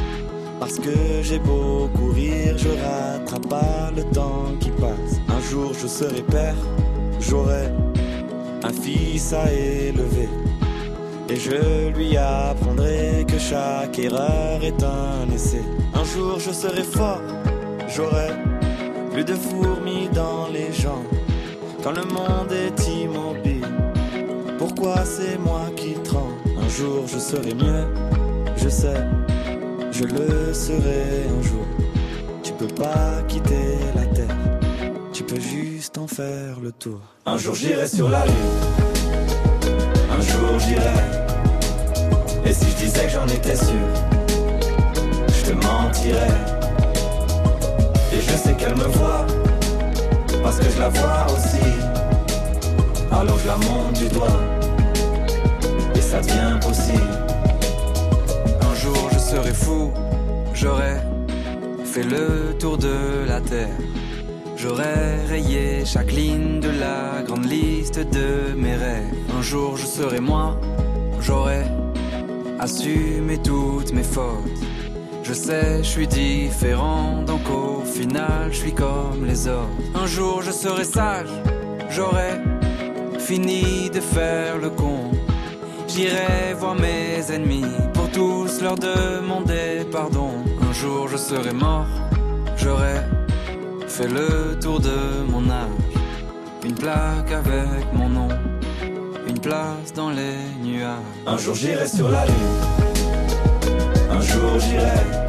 Parce que j'ai beau courir, je rattrape pas le temps qui passe. Un jour je serai père, j'aurai un fils à élever. Et je lui apprendrai que chaque erreur est un essai. Un jour je serai fort, j'aurai plus de fourmis dans les jambes. Quand le monde est immobile, pourquoi c'est moi qui tremble? Un jour je serai mieux, je sais, je le serai un jour. Tu peux pas quitter la terre, tu peux juste en faire le tour. Un jour j'irai sur la lune, un jour j'irai. Et si je disais que j'en étais sûr, je te mentirais. Et je sais qu'elle me voit, parce que je la vois aussi. Alors je la monte du doigt, et ça devient possible. Un jour je serai fou, j'aurai fait le tour de la terre. J'aurais rayé chaque ligne de la grande liste de mes rêves. Un jour je serai moi, j'aurai assumé toutes mes fautes. Je sais, je suis différent, au final, je suis comme les autres. Un jour, je serai sage, j'aurai fini de faire le con. J'irai voir mes ennemis pour tous leur demander pardon. Un jour, je serai mort, j'aurai fait le tour de mon âge. Une plaque avec mon nom, une place dans les nuages. Un jour j'irai sur la lune, un jour j'irai.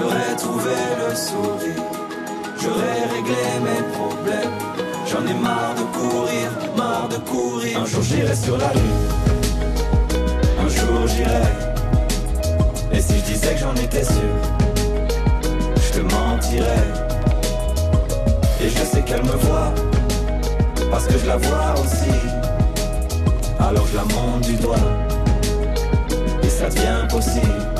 J'aurai trouvé le sourire. J'aurai réglé mes problèmes. J'en ai marre de courir, marre de courir. Un jour j'irai sur la lune. Un jour j'irai. Et si je disais que j'en étais sûr, je te mentirais. Et je sais qu'elle me voit, parce que je la vois aussi. Alors je la monte du doigt, et ça devient possible.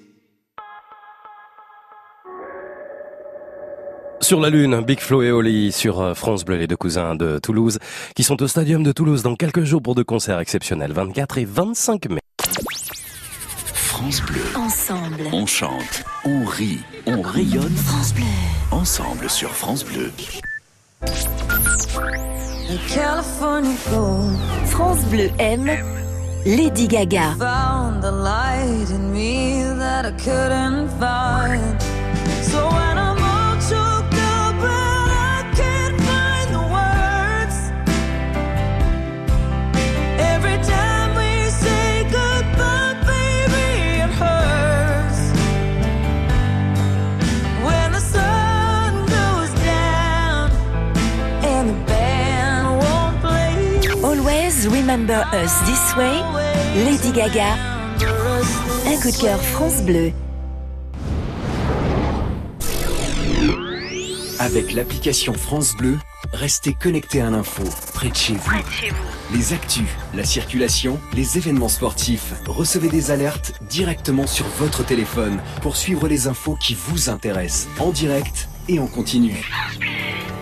Sur la Lune, Big Flo et Oli sur euh, France Bleu, les deux cousins de Toulouse, qui sont au Stadium de Toulouse dans quelques jours pour deux concerts exceptionnels, 24 et 25 mai. France Bleu. Ensemble. On chante, on rit, on rayonne. France Bleu. Ensemble sur France Bleu. France Bleu aime Lady Gaga. found the light in me that I couldn't find. Remember Us This Way, Lady Gaga. Un coup de cœur France Bleu. Avec l'application France Bleu, restez connecté à l'info, près de chez vous. Les actus, la circulation, les événements sportifs, recevez des alertes directement sur votre téléphone pour suivre les infos qui vous intéressent, en direct et en continu.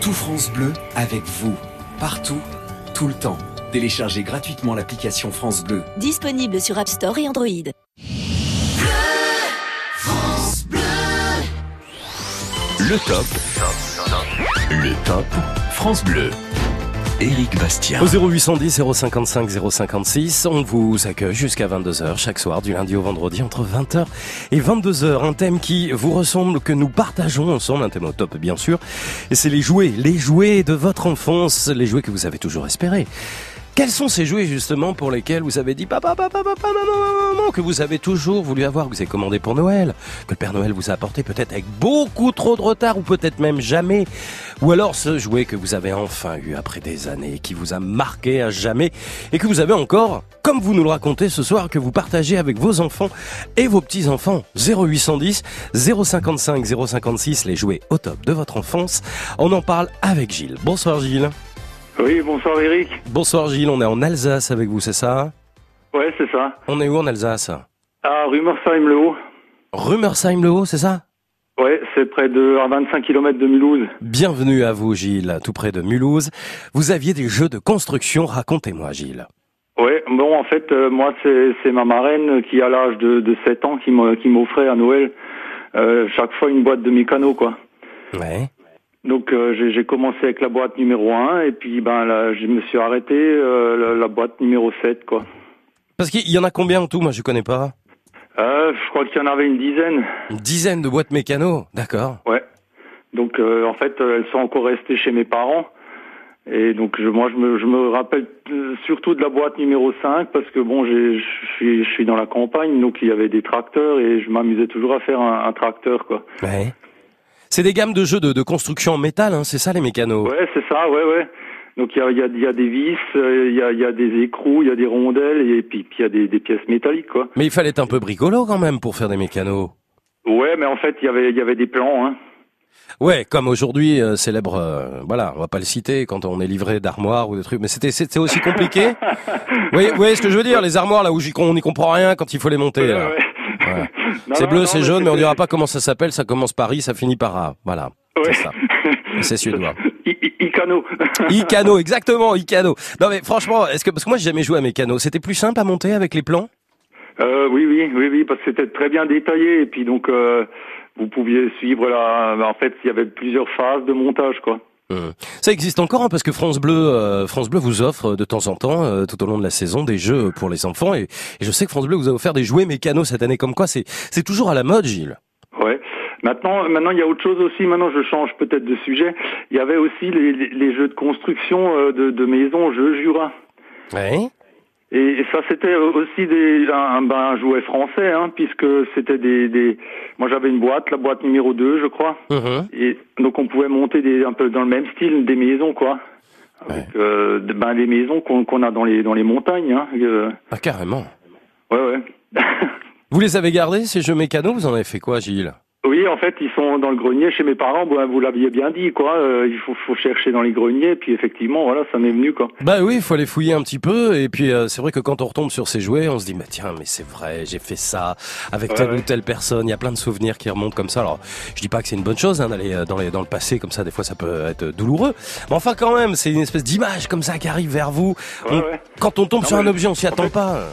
Tout France Bleu avec vous, partout, tout le temps. Téléchargez gratuitement l'application France Bleu. Disponible sur App Store et Android. Le top. Le top France Bleu. Éric Bastien. Au 0810 055 056, on vous accueille jusqu'à 22h chaque soir du lundi au vendredi entre 20h et 22h. Un thème qui vous ressemble, que nous partageons ensemble, un thème au top bien sûr. Et c'est les jouets, les jouets de votre enfance, les jouets que vous avez toujours espérés. Quels sont ces jouets justement pour lesquels vous avez dit papa, papa, papa, maman, maman, que vous avez toujours voulu avoir, que vous avez commandé pour Noël, que le Père Noël vous a apporté peut-être avec beaucoup trop de retard ou peut-être même jamais, ou alors ce jouet que vous avez enfin eu après des années, qui vous a marqué à jamais et que vous avez encore, comme vous nous le racontez ce soir, que vous partagez avec vos enfants et vos petits-enfants. 0810 055 056, les jouets au top de votre enfance. On en parle avec Gilles. Bonsoir Gilles. Oui, bonsoir Eric. Bonsoir Gilles, on est en Alsace avec vous, c'est ça Ouais, c'est ça. On est où en Alsace À Rumersheim-le-Haut. Rumersheim-le-Haut, c'est ça Ouais, c'est près de à 25 km de Mulhouse. Bienvenue à vous Gilles, tout près de Mulhouse. Vous aviez des jeux de construction, racontez-moi Gilles. Ouais, bon, en fait, euh, moi, c'est ma marraine qui, à l'âge de, de 7 ans, qui m'offrait à Noël euh, chaque fois une boîte de mécano, quoi. Ouais. Donc, euh, j'ai commencé avec la boîte numéro 1, et puis, ben, là, je me suis arrêté euh, la, la boîte numéro 7, quoi. Parce qu'il y en a combien en tout? Moi je connais pas. Euh, je crois qu'il y en avait une dizaine. Une dizaine de boîtes mécano, d'accord. Ouais. Donc euh, en fait, euh, elles sont encore restées chez mes parents. Et donc je, moi, je me, je me rappelle surtout de la boîte numéro 5 parce que bon, je suis, je suis dans la campagne, donc il y avait des tracteurs et je m'amusais toujours à faire un, un tracteur, quoi. Ouais. C'est des gammes de jeux de, de construction en métal, hein, c'est ça les mécanos? Ouais, c'est ça, ouais, ouais. Donc il y a, il y, a, y a des vis, euh, il y, a, il y a des écrous, il y a des rondelles et puis, puis il y a des, des pièces métalliques, quoi. Mais il fallait être un peu bricolo quand même pour faire des mécanos. Ouais, mais en fait, il y avait, il y avait des plans, hein. Ouais, comme aujourd'hui, euh, célèbre, euh, voilà, on va pas le citer quand on est livré d'armoires ou des trucs, mais c'était c'était aussi compliqué. vous, voyez, vous voyez ce que je veux dire? Les armoires là où j'y- on n'y comprend rien quand il faut les monter. là. Ouais. C'est bleu, c'est jaune, mais on c'était- dira pas comment ça s'appelle. Ça commence par I, ça finit par A. Voilà, c'est ça. C'est suédois. Icano. Icano, exactement, Icano. Non mais franchement, est-ce que parce que moi j'ai jamais joué à mécano, c'était plus simple à monter avec les plans? Euh, oui, oui, oui, oui, parce que c'était très bien détaillé et puis donc euh, vous pouviez suivre la. En fait, il y avait plusieurs phases de montage, quoi. Hum. Ça existe encore hein, parce que France Bleu, euh, France Bleu vous offre euh, de temps en temps, euh, tout au long de la saison, des jeux pour les enfants et, et je sais que France Bleu vous a offert des jouets mécanos cette année. Comme quoi, c'est c'est toujours à la mode, Gilles. Ouais. Maintenant, maintenant, il y a autre chose aussi. Maintenant, je change peut-être de sujet. Il y avait aussi les, les, les jeux de construction euh, de, de maisons, jeux Jura. Ouais. Et, ça, c'était aussi des, un, ben, un jouet français, hein, puisque c'était des, des. Moi, j'avais une boîte, la boîte numéro 2, je crois. Mhm. Et donc, on pouvait monter des, un peu dans le même style des maisons, quoi. Avec euh, ben, des maisons qu'on qu'on a dans les dans les montagnes. Hein. euh, Ah carrément. ouais, ouais. Vous les avez gardés ces jeux mécanos Vous en avez fait quoi, Gilles? Oui, en fait, ils sont dans le grenier chez mes parents. Bon, vous l'aviez bien dit, quoi. Euh, il faut, faut chercher dans les greniers. Puis effectivement, voilà, ça m'est venu, quoi. Bah oui, il faut aller fouiller un petit peu et puis euh, c'est vrai que quand on retombe sur ces jouets, on se dit bah tiens, mais c'est vrai, j'ai fait ça avec Ouais, telle ouais. ou telle personne. Il y a plein de souvenirs qui remontent comme ça. Alors, je dis pas que c'est une bonne chose hein, d'aller euh, dans les dans le passé comme ça. Des fois, ça peut être douloureux. Mais enfin, quand même, c'est une espèce d'image comme ça qui arrive vers vous. Ouais, On- ouais. Quand on tombe Non, sur un objet, on s'y attend pas.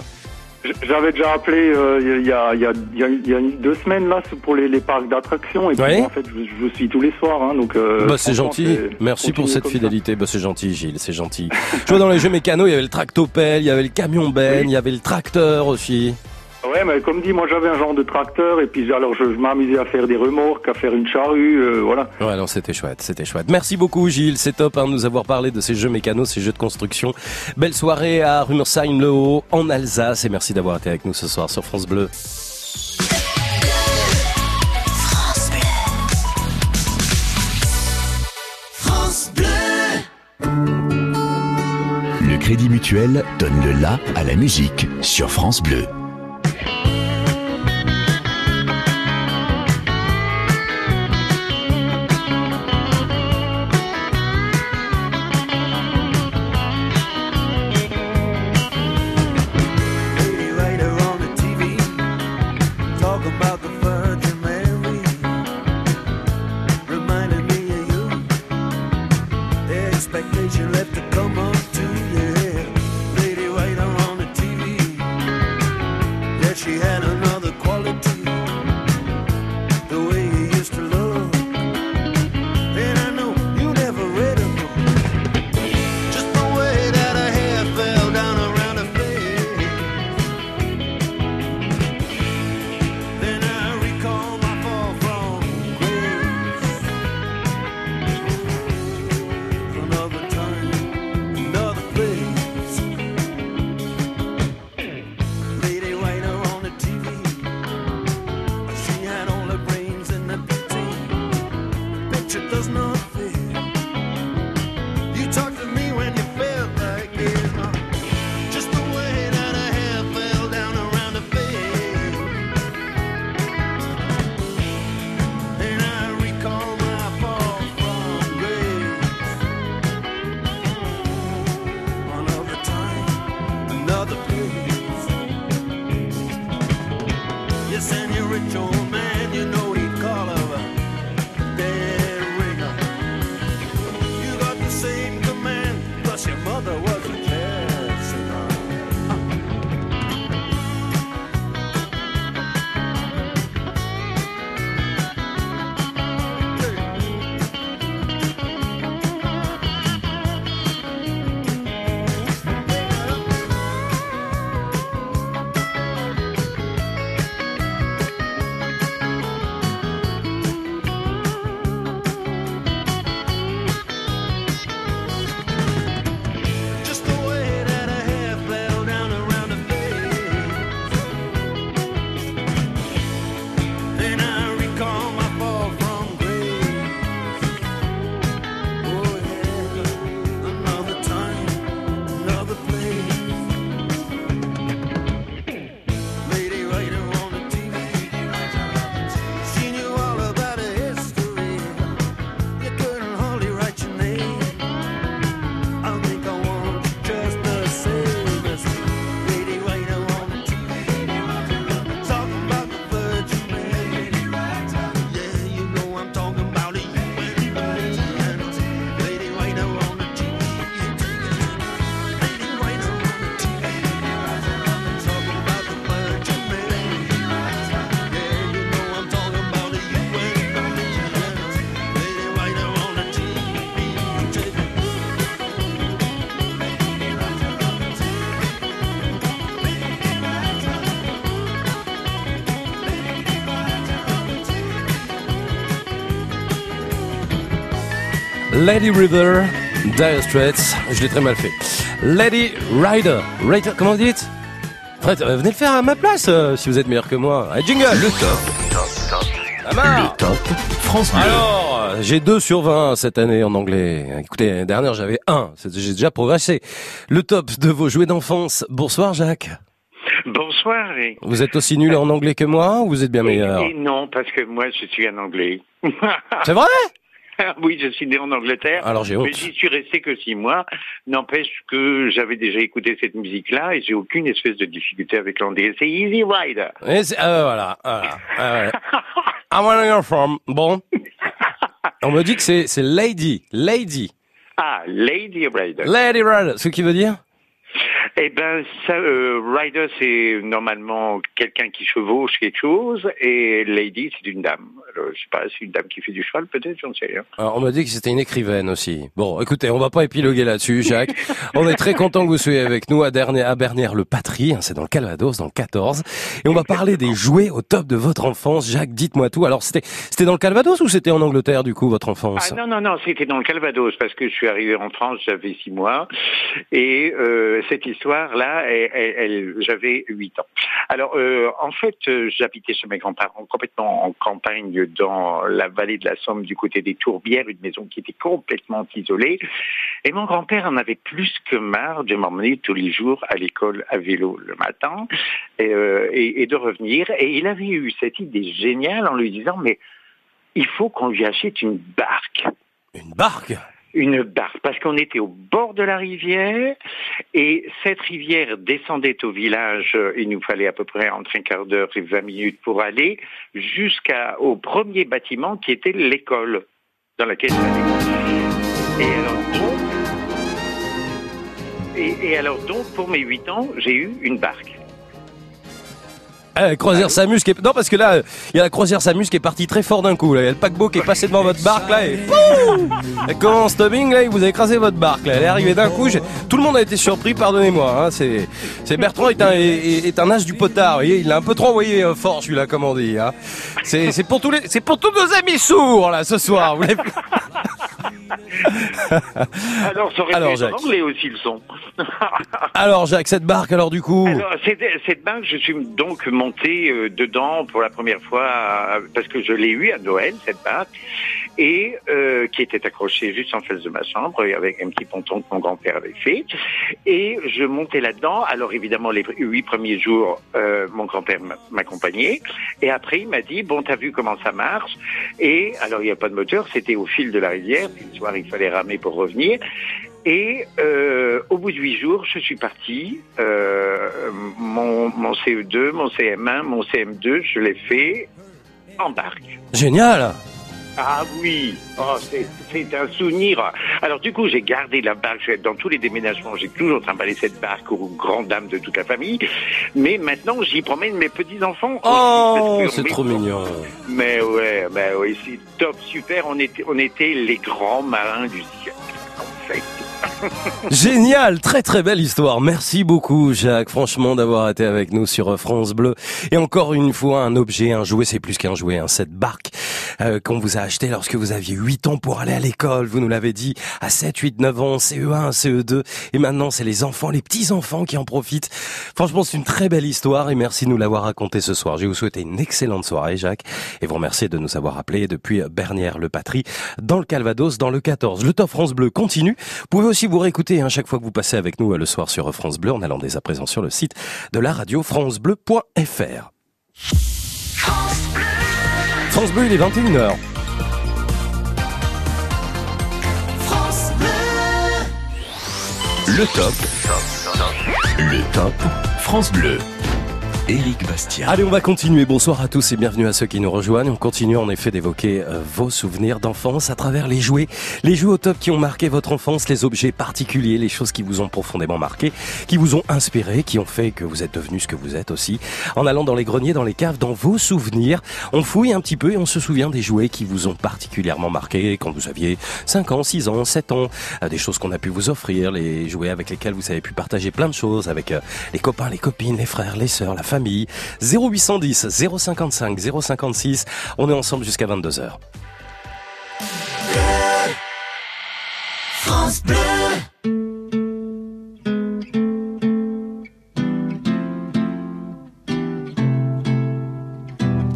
J'avais déjà appelé euh, il y, a, il y, a, il y, a, deux semaines là pour les, les parcs d'attractions et puis en fait je, je suis tous les soirs hein, donc euh, bah c'est gentil. Merci pour cette ça. fidélité. Bah c'est gentil, Gilles. C'est gentil. Je vois dans les jeux mécanos, il y avait le tractopelle, il y avait le camion benne, il y avait le tracteur aussi. Ouais mais comme dit moi j'avais un genre de tracteur et puis alors je, je m'amusais à faire des remorques, à faire une charrue, euh, voilà. Ouais, non, c'était chouette, c'était chouette. Merci beaucoup, Gilles. C'est top hein, de nous avoir parlé de ces jeux mécanos, ces jeux de construction. Belle soirée à Rumersheim-le-Haut, en Alsace. Et merci d'avoir été avec nous ce soir sur France Bleu. Le Crédit Mutuel donne le la à la musique sur France Bleu. Lady River, Dire Straits, je l'ai très mal fait. Lady Rider, Rider, comment vous dites? Fred, euh, venez le faire à ma place euh, si vous êtes meilleur que moi. Allez, jingle Le top. Le top France Bleu. Alors, euh, j'ai 2 sur 20 cette année en anglais. Écoutez, l'année dernière j'avais 1, j'ai déjà progressé. Le top de vos jouets d'enfance. Bonsoir Jacques. Bonsoir. Et, Vous êtes aussi nul en anglais que moi ou vous êtes bien meilleur? et non, parce que moi, je suis un anglais. C'est vrai? Oui, je suis né en Angleterre. Alors, j'ai. Mais j'y suis resté que six mois. N'empêche que j'avais déjà écouté cette musique-là et j'ai aucune espèce de difficulté avec l'anglais. C'est Easy Rider. Et c'est- ah, voilà, voilà. Ah, ouais. I wanna hear from? Bon. On me dit que c'est c'est Lady. Lady. Ah, Lady Rider. Lady Rider. Ce qui veut dire? Eh ben, ça, euh, rider, c'est normalement quelqu'un qui chevauche quelque chose, et lady, c'est une dame. Alors, je sais pas, c'est une dame qui fait du cheval, peut-être, j'en sais rien. Alors, on m'a dit que c'était une écrivaine aussi. Bon, écoutez, on va pas épiloguer là-dessus, Jacques. on est très content que vous soyez avec nous à, Dernier, à Bernière-le-Patrie. hein, c'est dans le Calvados, dans le 14. Et on va parler des jouets au top de votre enfance. Jacques, dites-moi tout. Alors, c'était c'était dans le Calvados ou c'était en Angleterre, du coup, votre enfance? Ah non, non, non, c'était dans le Calvados, parce que je suis arrivé en France, j'avais six mois, et euh, cette histoire elle- j'avais 8 ans. Alors, euh, en fait, euh, j'habitais chez mes grands-parents complètement en campagne dans la vallée de la Somme, du côté des Tourbières, une maison qui était complètement isolée. Et mon grand-père en avait plus que marre de m'emmener tous les jours à l'école à vélo le matin et, euh, de revenir. Et il avait eu cette idée géniale en lui disant, mais il faut qu'on lui achète une barque. Une barque? Une barque, parce qu'on était au bord de la rivière et cette rivière descendait au village. euh, Il nous fallait à peu près entre un quart d'heure et 20 minutes pour aller jusqu'au premier bâtiment qui était l'école dans laquelle j'allais. Et alors donc, et, et alors donc, pour mes 8 ans, j'ai eu une barque. Eh, croisière Samus qui est... Non, parce que là, il y a la croisière Samus qui est partie très fort d'un coup. Là. Il y a le paquebot qui est passé devant votre barque là et... Elle commence Tobing là, il vous a écrasé votre barque là. Elle est arrivée d'un coup. j'ai- Tout le monde a été surpris, pardonnez-moi. Hein. C'est... c'est Bertrand est un, est, est un as du potard. Vous voyez, il a un peu trop envoyé euh, fort celui-là, comme on dit. Hein. C'est, c'est pour tous les, c'est pour tous nos amis sourds là ce soir. Vous l'avez- Alors, ça aurait Alors, pu être Jacques. en anglais aussi le son. Alors Jacques, cette barque alors du coup. Alors, cette, cette barque, je suis donc monté euh, dedans pour la première fois parce que je l'ai eu à Noël, cette barque, et euh, qui était accrochée juste en face de ma chambre avec un petit ponton que mon grand-père avait fait. Et je montais là-dedans. Alors évidemment, les huit premiers jours, euh, mon grand-père m'a- m'accompagnait. Et après, il m'a dit, bon, t'as vu comment ça marche? Et alors, il n'y a pas de moteur, c'était au fil de la rivière. Puis le soir, il fallait ramer pour revenir. Et euh, au bout de huit jours, je suis parti. Euh, mon, mon CE2, mon CM1, mon CM2, je l'ai fait en barque. Génial. Ah oui, oh, c'est un souvenir. Alors du coup, j'ai gardé la barque dans tous les déménagements. J'ai toujours trimballé cette barque aux grandes dames de toute la famille. Mais maintenant, j'y promène mes petits enfants. Oh, c'est trop mignon. Mais ouais, ouais, c'est top, super. On était, on était les grands marins du siècle. En fait. Génial, très très belle histoire. Merci beaucoup Jacques, franchement d'avoir été avec nous sur euh, France Bleu. Et encore une fois, un objet, un jouet, c'est plus qu'un jouet, hein, cette barque euh, qu'on vous a acheté lorsque vous aviez 8 ans pour aller à l'école, vous nous l'avez dit, à 7, 8, 9 ans, CE1, CE2. Et maintenant, c'est les enfants, les petits-enfants qui en profitent. Franchement, c'est une très belle histoire et merci de nous l'avoir raconté ce soir. Je vous souhaiter une excellente soirée Jacques et vous remercier de nous avoir appelés depuis Bernières-le-Patrie, dans le Calvados, dans le 14. Le Top France Bleu continue. Aussi vous réécouter hein, chaque fois que vous passez avec nous euh, le soir sur France Bleu en allant dès à présent sur le site de la radio francebleu.fr. France Bleu, il est 21h. France Bleu. Le top. Le top France Bleu. Éric Bastien. Allez, on va continuer. Bonsoir à tous et bienvenue à ceux qui nous rejoignent. On continue en effet d'évoquer euh, vos souvenirs d'enfance à travers les jouets. Les jouets au top qui ont marqué votre enfance, les objets particuliers, les choses qui vous ont profondément marqué, qui vous ont inspiré, qui ont fait que vous êtes devenu ce que vous êtes aussi. En allant dans les greniers, dans les caves, dans vos souvenirs, on fouille un petit peu et on se souvient des jouets qui vous ont particulièrement marqué quand vous aviez 5 ans, 6 ans, 7 ans, euh, des choses qu'on a pu vous offrir, les jouets avec lesquels vous avez pu partager plein de choses avec euh, les copains, les copines, les frères, les sœurs, la famille. 0810 055 056. On est ensemble jusqu'à 22h. France Bleu.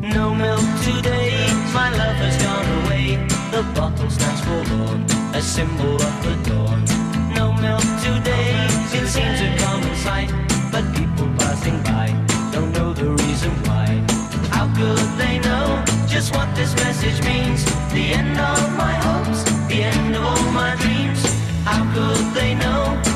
No milk today, my love has gone away. The bottle stands forlorn, a symbol of the dawn. This message means? The end of my hopes, the end of all my dreams. How could they know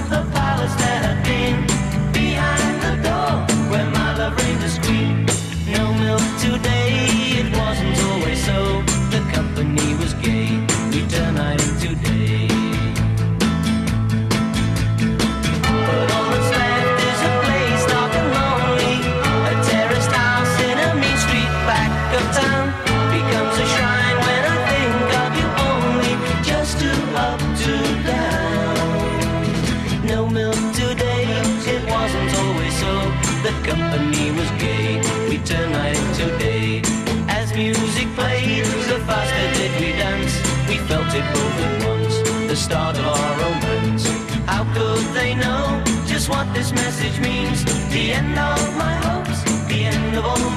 just what this message means. The end of my hopes, the end of all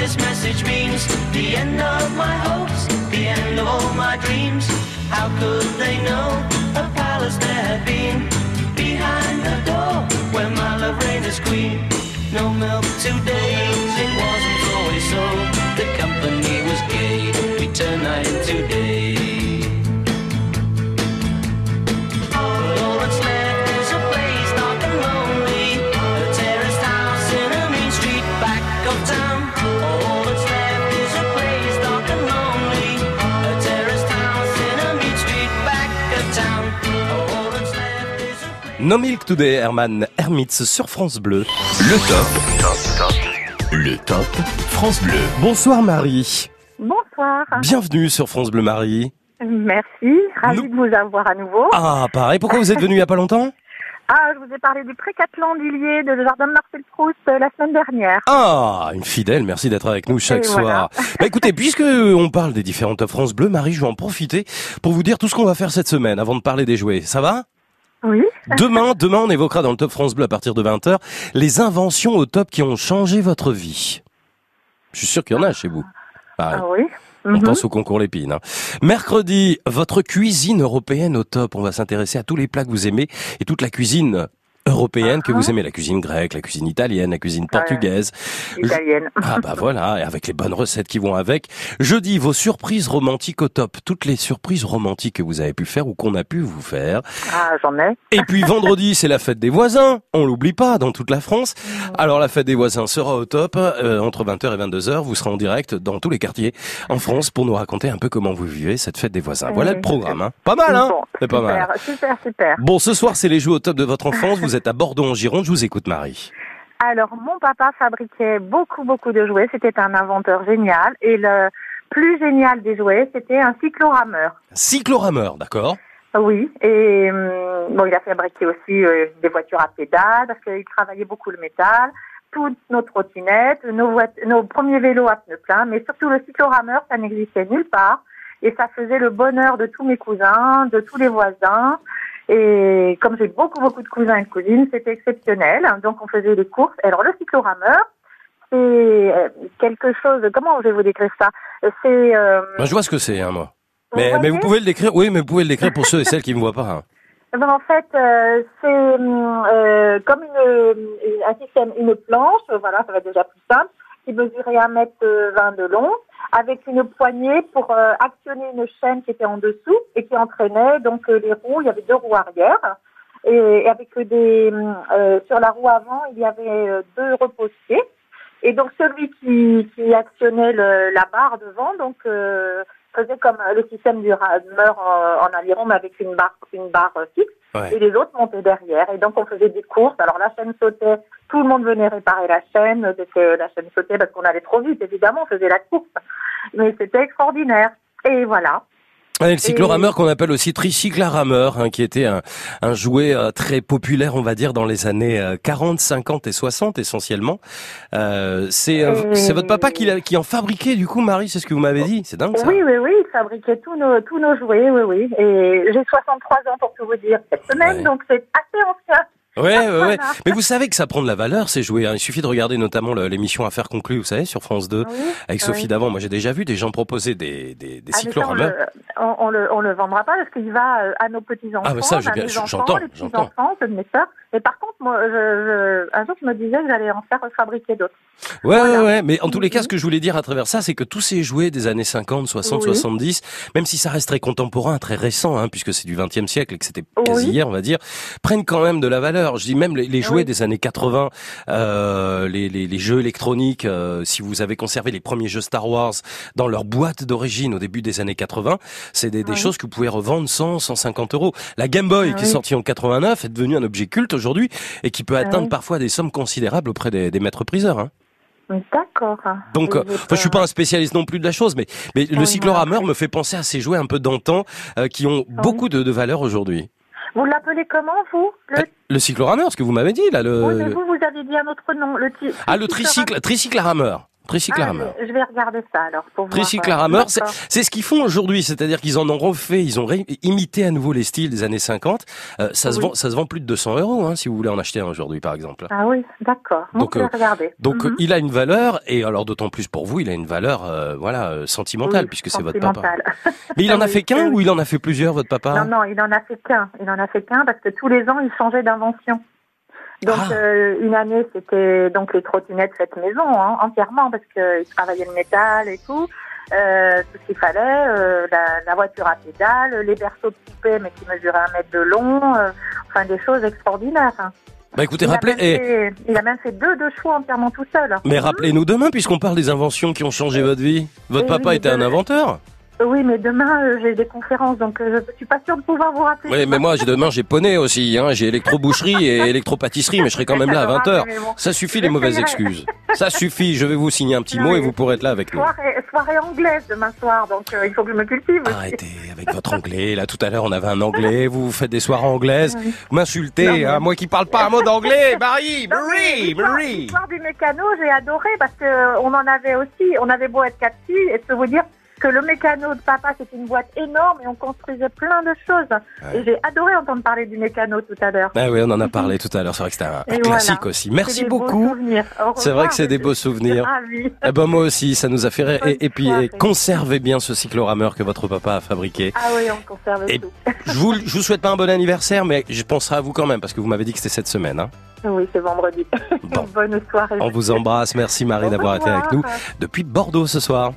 this message means? The end of my hopes, the end of all my dreams. How could they know a palace there had been behind the door where my love reigned as queen? No milk today, it wasn't always so. No Milk Today, Herman Hermits sur France Bleu. Le top. Le top France Bleu. Bonsoir Marie. Bonsoir. Bienvenue sur France Bleu Marie. Merci, ravi de vous avoir à nouveau. Ah, pareil. Pourquoi vous êtes venu il y a pas longtemps Ah, je vous ai parlé du Précathlon d'Illier de le jardin de Marcel Proust euh, la semaine dernière. Ah, une fidèle. Merci d'être avec nous chaque Et soir. voilà. Bah écoutez, puisque on parle des différents Top France Bleu, Marie, je vais en profiter pour vous dire tout ce qu'on va faire cette semaine avant de parler des jouets. Ça va? Oui. Demain, demain, on évoquera dans le Top France Bleu à partir de 20h les inventions au top qui ont changé votre vie. Je suis sûr qu'il y en a chez vous. Pareil. Ah oui. On Mhm. pense au concours Lépine. hein. Mercredi, votre cuisine européenne au top. On va s'intéresser à tous les plats que vous aimez et toute la cuisine européenne que vous aimez, la cuisine grecque, la cuisine italienne, la cuisine portugaise. Italienne. Ah bah voilà, et avec les bonnes recettes qui vont avec. Jeudi, vos surprises romantiques au top. Toutes les surprises romantiques que vous avez pu faire ou qu'on a pu vous faire. Ah, j'en ai. Et puis vendredi, c'est la fête des voisins. On l'oublie pas dans toute la France. Alors la fête des voisins sera au top euh, entre 20h et 22h. Vous serez en direct dans tous les quartiers en France pour nous raconter un peu comment vous vivez cette fête des voisins. Voilà Oui. le programme. Hein. Pas mal, hein Bon, C'est pas mal. super, Super, super. Bon, ce soir, c'est les jeux au top de votre enfance. Vous êtes à Bordeaux en Gironde. Je vous écoute, Marie. Alors, mon papa fabriquait beaucoup, beaucoup de jouets. C'était un inventeur génial. Et le plus génial des jouets, c'était un cyclorameur. Cyclorameur, d'accord Oui, et hum, bon, il a fabriqué aussi euh, des voitures à pédales parce qu'il travaillait beaucoup le métal, toutes nos trottinettes, nos, nos premiers vélos à pneus pleins, mais surtout le cyclorameur, ça n'existait nulle part et ça faisait le bonheur de tous mes cousins, de tous les voisins. Et comme j'ai beaucoup, beaucoup de cousins et de cousines, c'était exceptionnel. Donc on faisait les courses. Alors le cyclorameur, c'est quelque chose. Comment je vais vous décrire ça? C'est euh, Moi, je vois ce que c'est, hein, moi. Mais, voyez mais vous pouvez le décrire. Oui, mais vous pouvez le décrire pour ceux et celles qui ne me voient pas. hein. Eh ben, en fait, euh, c'est euh, comme une, une- un système, une planche, voilà, ça va être déjà plus simple, qui mesurait 1 mètre euh, 20 de long, avec une poignée pour euh, actionner une chaîne qui était en dessous et qui entraînait donc euh, les roues. Il y avait deux roues arrière. Et, avec des euh, sur la roue avant, il y avait euh, deux repose-pieds. Et donc celui qui, qui actionnait le- la barre devant, donc faisait comme le système du rameur en, en mais avec une barre, une barre fixe. Et les autres montaient derrière. Et donc on faisait des courses. Alors la chaîne sautait, tout le monde venait réparer la chaîne dès que la chaîne sautait parce qu'on allait trop vite. Évidemment, on faisait la course. Mais c'était extraordinaire. Et voilà. Ouais, le cyclorameur qu'on appelle aussi tricyclarameur, hein, qui était un, un jouet euh, très populaire, on va dire, dans les années euh, 40, 50 et 60 essentiellement. Euh, c'est euh, c'est votre papa qui, qui en fabriquait, du coup, Marie, c'est ce que vous m'avez dit. C'est dingue ça. Oui, oui, oui, il fabriquait tous nos, tous nos jouets, oui, oui. Et j'ai 63 ans pour tout vous dire cette semaine, donc c'est assez ancien. Ouais, ouais, ouais. Mais vous savez que ça prend de la valeur, ces jouets. hein. Il suffit de regarder notamment l'émission Affaires conclues, vous savez, sur France 2, avec Sophie oui. Davant. Moi, j'ai déjà vu des gens proposer des, des, des Ah, ça, on, cyclorameurs. le, on, on le, on le vendra pas parce qu'il va euh, à nos petits enfants, Ah, mais ça, à mes j'entends, enfants, les petits j'entends. enfants, ceux de mes sœurs, Mais par contre, moi, je, je- un jour, je me disais que j'allais en faire fabriquer d'autres. Ouais, ouais, ouais. Mais en tous les cas, ce que je voulais dire à travers ça, c'est que tous ces jouets des années 50, 60, Oui. 70, même si ça reste très contemporain, très récent, hein, puisque c'est du 20e siècle et que c'était quasi Oui. hier, on va dire, prennent quand même de la valeur. Je dis même les, les jouets des années 80, euh, les, les, les jeux électroniques, euh, si vous avez conservé les premiers jeux Star Wars dans leur boîte d'origine au début des années 80, c'est des, des choses que vous pouvez revendre 100, 150 euros. La Game Boy, qui est sortie en 89, est devenue un objet culte aujourd'hui et qui peut Ah atteindre oui. parfois des sommes considérables auprès des, des maîtres priseurs. Hein. D'accord. Donc, Et euh, je suis pas un spécialiste non plus de la chose, mais, mais le Oui, cyclorameur me fait penser à ces jouets un peu d'antan euh, qui ont beaucoup de, de valeur aujourd'hui. Vous l'appelez comment, vous? Le... Le cyclorameur, ce que vous m'avez dit là, le Oui, mais vous, vous avez dit un autre nom. Le ah le tricycle, tricyclarameur, tricyclarameur. Ah, je vais regarder ça alors pour voir. Tricyclarameur, euh, c'est ce qu'ils font aujourd'hui, c'est-à-dire qu'ils en ont refait, ils ont imité à nouveau les styles des années 50. Euh, ça se vend, ça se vend plus de 200 euros, hein, si vous voulez en acheter un aujourd'hui, par exemple. Ah oui, d'accord. Donc, euh, regarder. Donc Mhm. il a une valeur et alors d'autant plus pour vous, il a une valeur, euh, voilà, euh, sentimentale Oui, puisque c'est votre papa. Mais il en a fait qu'un ou il en a fait plusieurs, votre papa? Non, non, il en a fait qu'un. Il en a fait qu'un parce que tous les ans, il changeait d'invention. Donc, Ah. euh, une année, c'était donc les trottinettes faites maison, hein, entièrement, parce qu'il travaillait le métal et tout, euh, tout ce qu'il fallait, euh, la, la voiture à pédales, les berceaux de poupée, mais qui mesuraient un mètre de long, euh, enfin des choses extraordinaires. hein. Bah écoutez, il, rappelez, a fait, il a même fait deux de chevaux entièrement tout seul. mais rappelez-nous demain puisqu'on parle des inventions qui ont changé votre vie. Votre papa oui, était un inventeur. Oui, mais demain, euh, j'ai des conférences, donc euh, je suis pas sûre de pouvoir vous rappeler. Oui, mais moi, j'ai- demain, j'ai poney aussi. Hein. J'ai électro-boucherie et électro-pâtisserie, mais je serai quand même là à 20h. Mais bon. Ça suffit les mauvaises excuses. Ça suffit, je vais vous signer un petit mot et vous pourrez être là avec nous. Soirée, soirée anglaise demain soir, donc euh, il faut que je me cultive. aussi. Arrêtez avec votre anglais. Là, tout à l'heure, on avait un anglais. Vous, vous faites des soirées anglaises. M'insultez, hein, moi qui parle pas un mot d'anglais. Marie, Non, Marie, Marie. L'histoire du mécano, j'ai adoré parce que euh, on en avait aussi, on avait beau être quatre filles, et peux vous dire que le mécano de papa, c'était une boîte énorme et on construisait plein de choses. Et j'ai adoré entendre parler du mécano tout à l'heure. Ah oui, on en a parlé tout à l'heure. C'est vrai que c'était un, classique voilà. aussi. Merci beaucoup. C'est vrai que c'est des beaux souvenirs. ravie. Eh ben moi aussi, ça nous a fait rire. Et, et puis, conservez bien ce cyclorameur que votre papa a fabriqué. Ah oui, on conserve Et- tout. Je vous, je vous souhaite pas un bon anniversaire, mais je penserai à vous quand même, parce que vous m'avez dit que c'était cette semaine. Hein. Oui, c'est vendredi. Bonne soirée. On vous embrasse. Merci Marie d'avoir été avec nous depuis Bordeaux ce soir.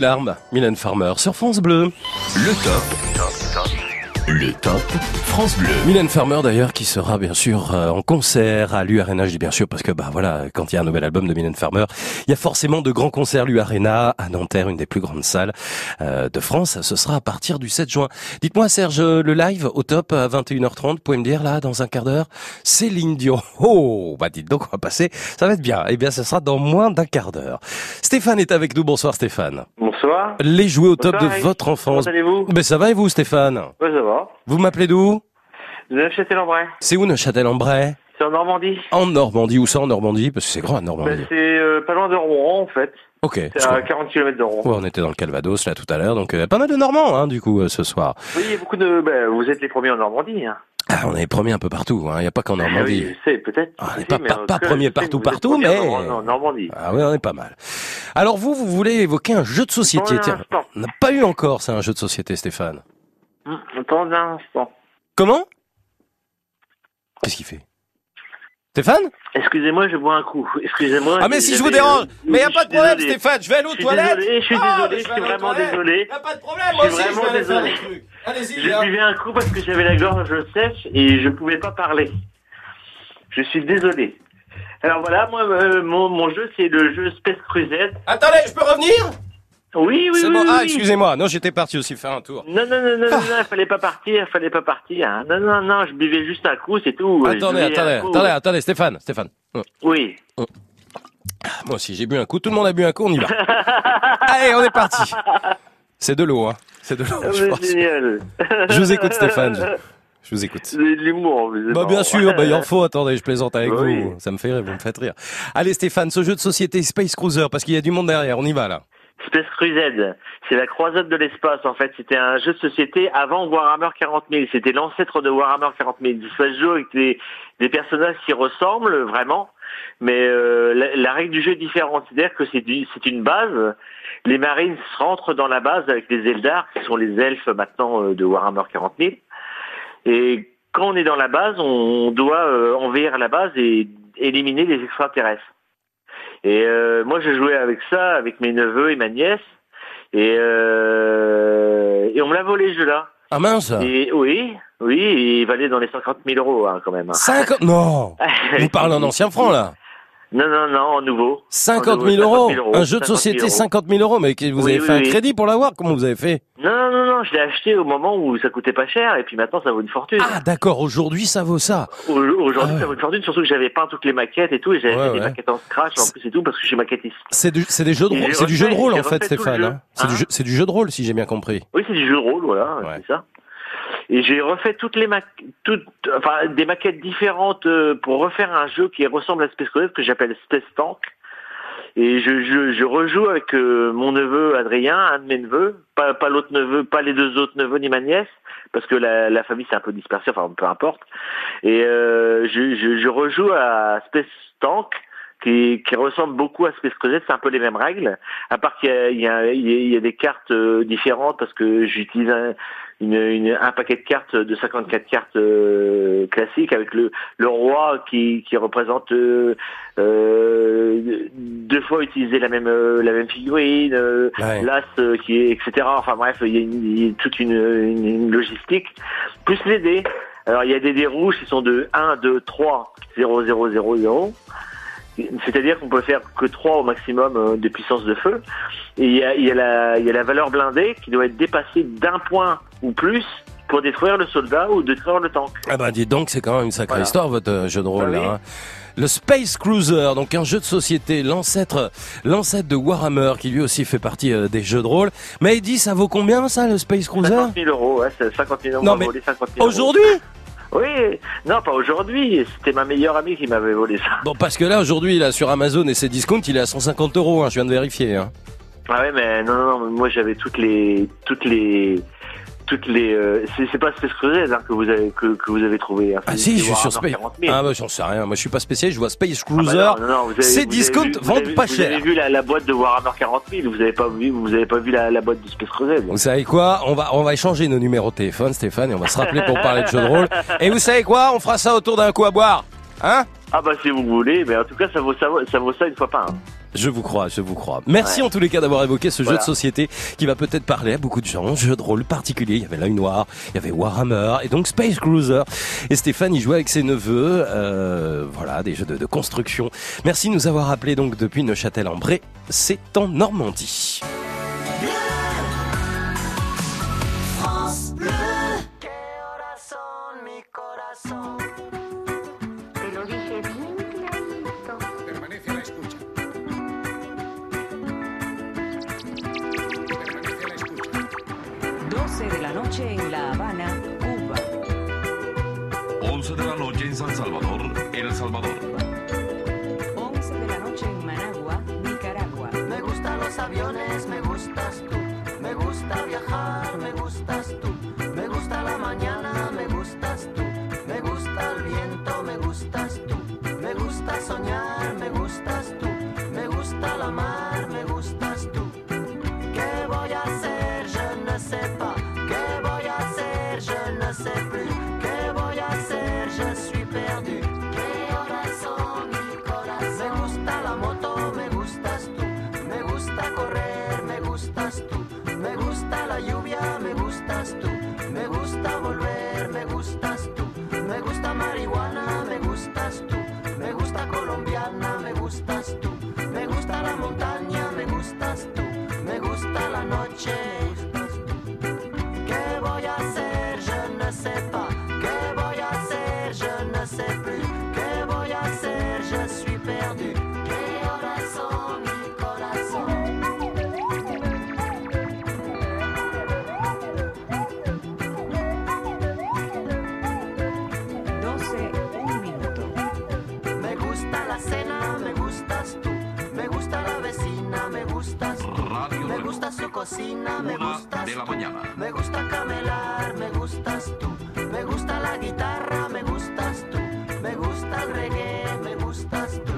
Larmes, Mylène Farmer sur France Bleu. Le top. Le top France Bleu. Mylène Farmer d'ailleurs qui sera bien sûr euh, en concert à dis bien sûr parce que bah voilà, quand il y a un nouvel album de Mylène Farmer, il y a forcément de grands concerts l'U-Arena à Nanterre, une des plus grandes salles euh, de France, ce sera à partir du 7 juin. Dites-moi Serge, le live au top à 21h30, vous pouvez me dire là dans un quart d'heure, Céline Dion. Oh, bah dites donc on va passer, ça va être bien. Eh bien ce sera dans moins d'un quart d'heure. Stéphane est avec nous, bonsoir Stéphane. Bonsoir. Les jouets au top de votre enfance. Comment allez-vous? Ben ça va et vous Stéphane? Ouais, ça va. Vous m'appelez d'où? Neuchâtel-en-Bray. C'est où Neuchâtel-en-Bray? C'est en Normandie. En Normandie, où ça en Normandie? Parce que c'est grand Bah, Normandie. c'est euh, pas loin de Rouen, en fait. ok. C'est à 40 km de Rouen. Ouais, on était dans le Calvados là tout à l'heure, donc euh, pas mal de Normands hein, du coup euh, ce soir. Oui, il y a beaucoup de... Bah, vous êtes les premiers en Normandie. Hein. Ah, on est premiers un peu partout, hein. il n'y a pas qu'en Normandie. Oui, je sais, peut-être. Ah, on n'est pas, pas, en pas cas, premier partout partout, mais en, en Normandie. ah oui, on est pas mal. Alors vous, vous voulez évoquer un jeu de société Tiens, on n'a pas eu encore ça un jeu de société, Stéphane. Attends un instant. Comment? Qu'est-ce qu'il fait? Stéphane Excusez-moi, je bois un coup. Excusez-moi. Ah mais si je vous dérange, mais y a pas de problème, désolé. Stéphane. Je vais aller aux Je suis toilettes. désolé, je suis Ah, désolé, je suis aux vraiment désolé. Y a pas de problème, Je moi aussi, je vais vraiment aller faire désolé. des trucs. Allez-y, Je viens. buvais un coup parce que j'avais la gorge sèche et je pouvais pas parler. Je suis désolé. Alors voilà, moi, euh, mon, mon jeu, c'est le jeu Space Crusade. Attendez, je peux revenir? Oui, oui, C'est oui. bon. oui, Ah, oui. excusez-moi. Non, j'étais parti aussi faire un tour. Non, non, non, non, non, non, fallait pas partir, fallait pas partir. hein. Non, non, non, je buvais juste un coup, c'est tout. Attendez, attendez, attendez, attendez, Stéphane, Stéphane. Oh. Oui. Oh. Moi aussi, j'ai bu un coup. Tout le monde a bu un coup. On y va. Allez, on est parti. C'est de l'eau, hein. C'est de l'eau. Ah, je génial. Je vous écoute, Stéphane. Je, je vous écoute. L'humour, Bah bien sûr, bah il en faut. Attendez, je plaisante avec Oui. vous. Ça me fait rire, vous me faites rire. Allez, Stéphane, ce jeu de société Space Cruiser, parce qu'il y a du monde derrière. On y va là. Space Crusade, c'est la croisade de l'espace en fait. C'était un jeu de société avant Warhammer 40 000. C'était l'ancêtre de Warhammer 40 000. Ça se joue avec des, personnages qui ressemblent vraiment, mais euh, la, règle du jeu est différente. C'est-à-dire que c'est une base. Les Marines rentrent dans la base avec les Eldar, qui sont les elfes maintenant euh, de Warhammer 40 000. Et quand on est dans la base, on doit euh, envahir la base et éliminer les extraterrestres. Et euh, moi, je jouais avec ça, avec mes neveux et ma nièce. Et, euh, et on me l'a volé, ce jeu-là. Ah mince Et oui, oui, il valait dans les 50 000 euros, hein, quand même. hein. 50 Non Vous parlez en ancien franc là Non, non, non, en nouveau. 50 En 000 nouveau, euros 50 000 Un jeu de 50 000 société, euros. 50 000 euros Mais vous Oui, avez oui, fait un crédit pour l'avoir Comment vous avez fait? Non, non, non, non, je l'ai acheté au moment où ça coûtait pas cher, et puis maintenant ça vaut une fortune. Ah d'accord, aujourd'hui ça vaut ça. Au- Aujourd'hui, Ah ça vaut une fortune, surtout que j'avais peint toutes les maquettes et tout, et j'avais Ouais, fait des maquettes en scratch en plus et tout, parce que je suis maquettiste. C'est du, des jeux de, rôle- c'est du jeu de rôle en fait, Stéphane. hein. C'est Hein c'est du jeu de rôle si j'ai bien compris. Oui, c'est du jeu de rôle, voilà, c'est ça. Et j'ai refait toutes les ma toutes, enfin, des maquettes différentes euh, pour refaire un jeu qui ressemble à Space Crusade que j'appelle Space Tank. Et je, je, je rejoue avec euh, mon neveu Adrien, un de mes neveux, pas, pas l'autre neveu, pas les deux autres neveux ni ma nièce, parce que la, la famille s'est un peu dispersée, enfin peu importe. Et euh, je, je, je rejoue à Space Tank, qui, qui ressemble beaucoup à Space Crusade, c'est un peu les mêmes règles, à part qu'il y y y a- des cartes euh, différentes, parce que j'utilise une, une- un paquet de cartes de 54 cartes euh, classiques avec le, le roi qui, qui représente euh, euh, deux fois utiliser la même euh, la même figurine, euh, Ouais. l'as euh, qui est etc. Enfin bref, il y a, une- il y a toute une, une, une logistique plus les dés. Alors il y a des dés rouges qui sont de 1, 2, 3, 0, 0, 0, 0. C'est-à-dire qu'on peut faire que 3 au maximum euh, de puissance de feu. Et il y a, il y, a la, il y a la valeur blindée qui doit être dépassée d'un point ou plus pour détruire le soldat ou détruire le tank. Ah bah dis donc, c'est quand même une sacrée Voilà. histoire votre euh, jeu de rôle Ah là. oui. hein. Le Space Cruiser, donc un jeu de société, l'ancêtre, l'ancêtre de Warhammer, qui lui aussi fait partie euh, des jeux de rôle. Mais dit, ça vaut combien ça, le Space Cruiser? 50 000 euros, ouais, c'est 50 000 euros. Non, on m'a mais volé 50 000 euros. Aujourd'hui? Oui, non, pas aujourd'hui. C'était ma meilleure amie qui m'avait volé ça. Bon, parce que là, aujourd'hui, là, sur Amazon et ses discounts, il est à 150 euros, hein, je viens de vérifier. Hein. Ah ouais, mais non, non, non, moi j'avais toutes les, toutes les, toutes les. euh, c'est c'est pas Space Cruiser hein, que vous avez que, que vous avez trouvé. Hein, Ah C'est- si, c'est je suis sur Space. 40 000. Ah bah j'en sais rien, moi je suis pas spécialiste, je vois Space Ah bah Cruiser. non, non, non, vous avez- Ces vous avez vu- vous vendent avez- pas vous cher. avez vu la, la boîte de Warhammer 40 000, vous avez pas vu, vous avez pas vu la, la boîte de Space Cruiser. Vous savez quoi On va on va échanger nos numéros de téléphone, Stéphane, et on va se rappeler pour parler de jeux de rôle. Et vous savez quoi On fera ça autour d'un coup à boire, hein? Ah bah si vous voulez, mais en tout cas ça vaut ça, vaut- ça vaut ça une fois pas. Hein. Je vous crois, je vous crois. Merci Ouais. en tous les cas d'avoir évoqué ce jeu de société qui va peut-être parler à beaucoup de gens. Jeu de rôle particulier. Il y avait l'œil noir, il y avait Warhammer et donc Space Cruiser. Et Stéphane, il jouait avec ses neveux. Euh, voilà, des jeux de, de construction. Merci de nous avoir appelés donc depuis Neuchâtel-en-Bray. C'est en Normandie. San Salvador, El Salvador. 11 de la noche en Managua, Nicaragua. Me gustan los aviones, me gustas tú. Me gusta viajar, me gustas tú. Me gusta la mañana, me gustas tú. Me gusta el viento, me gustas tú. Me gusta soñar, me gustas tú. Me gusta la mar, me gustas tú. ¿Qué voy a hacer? Je ne sais pas. Me gusta la noche, cocina, me Una gustas de la tú. mañana. Me gusta camelar, me gustas tú. Me gusta la guitarra, me gustas tú. Me gusta el reggae, me gustas tú.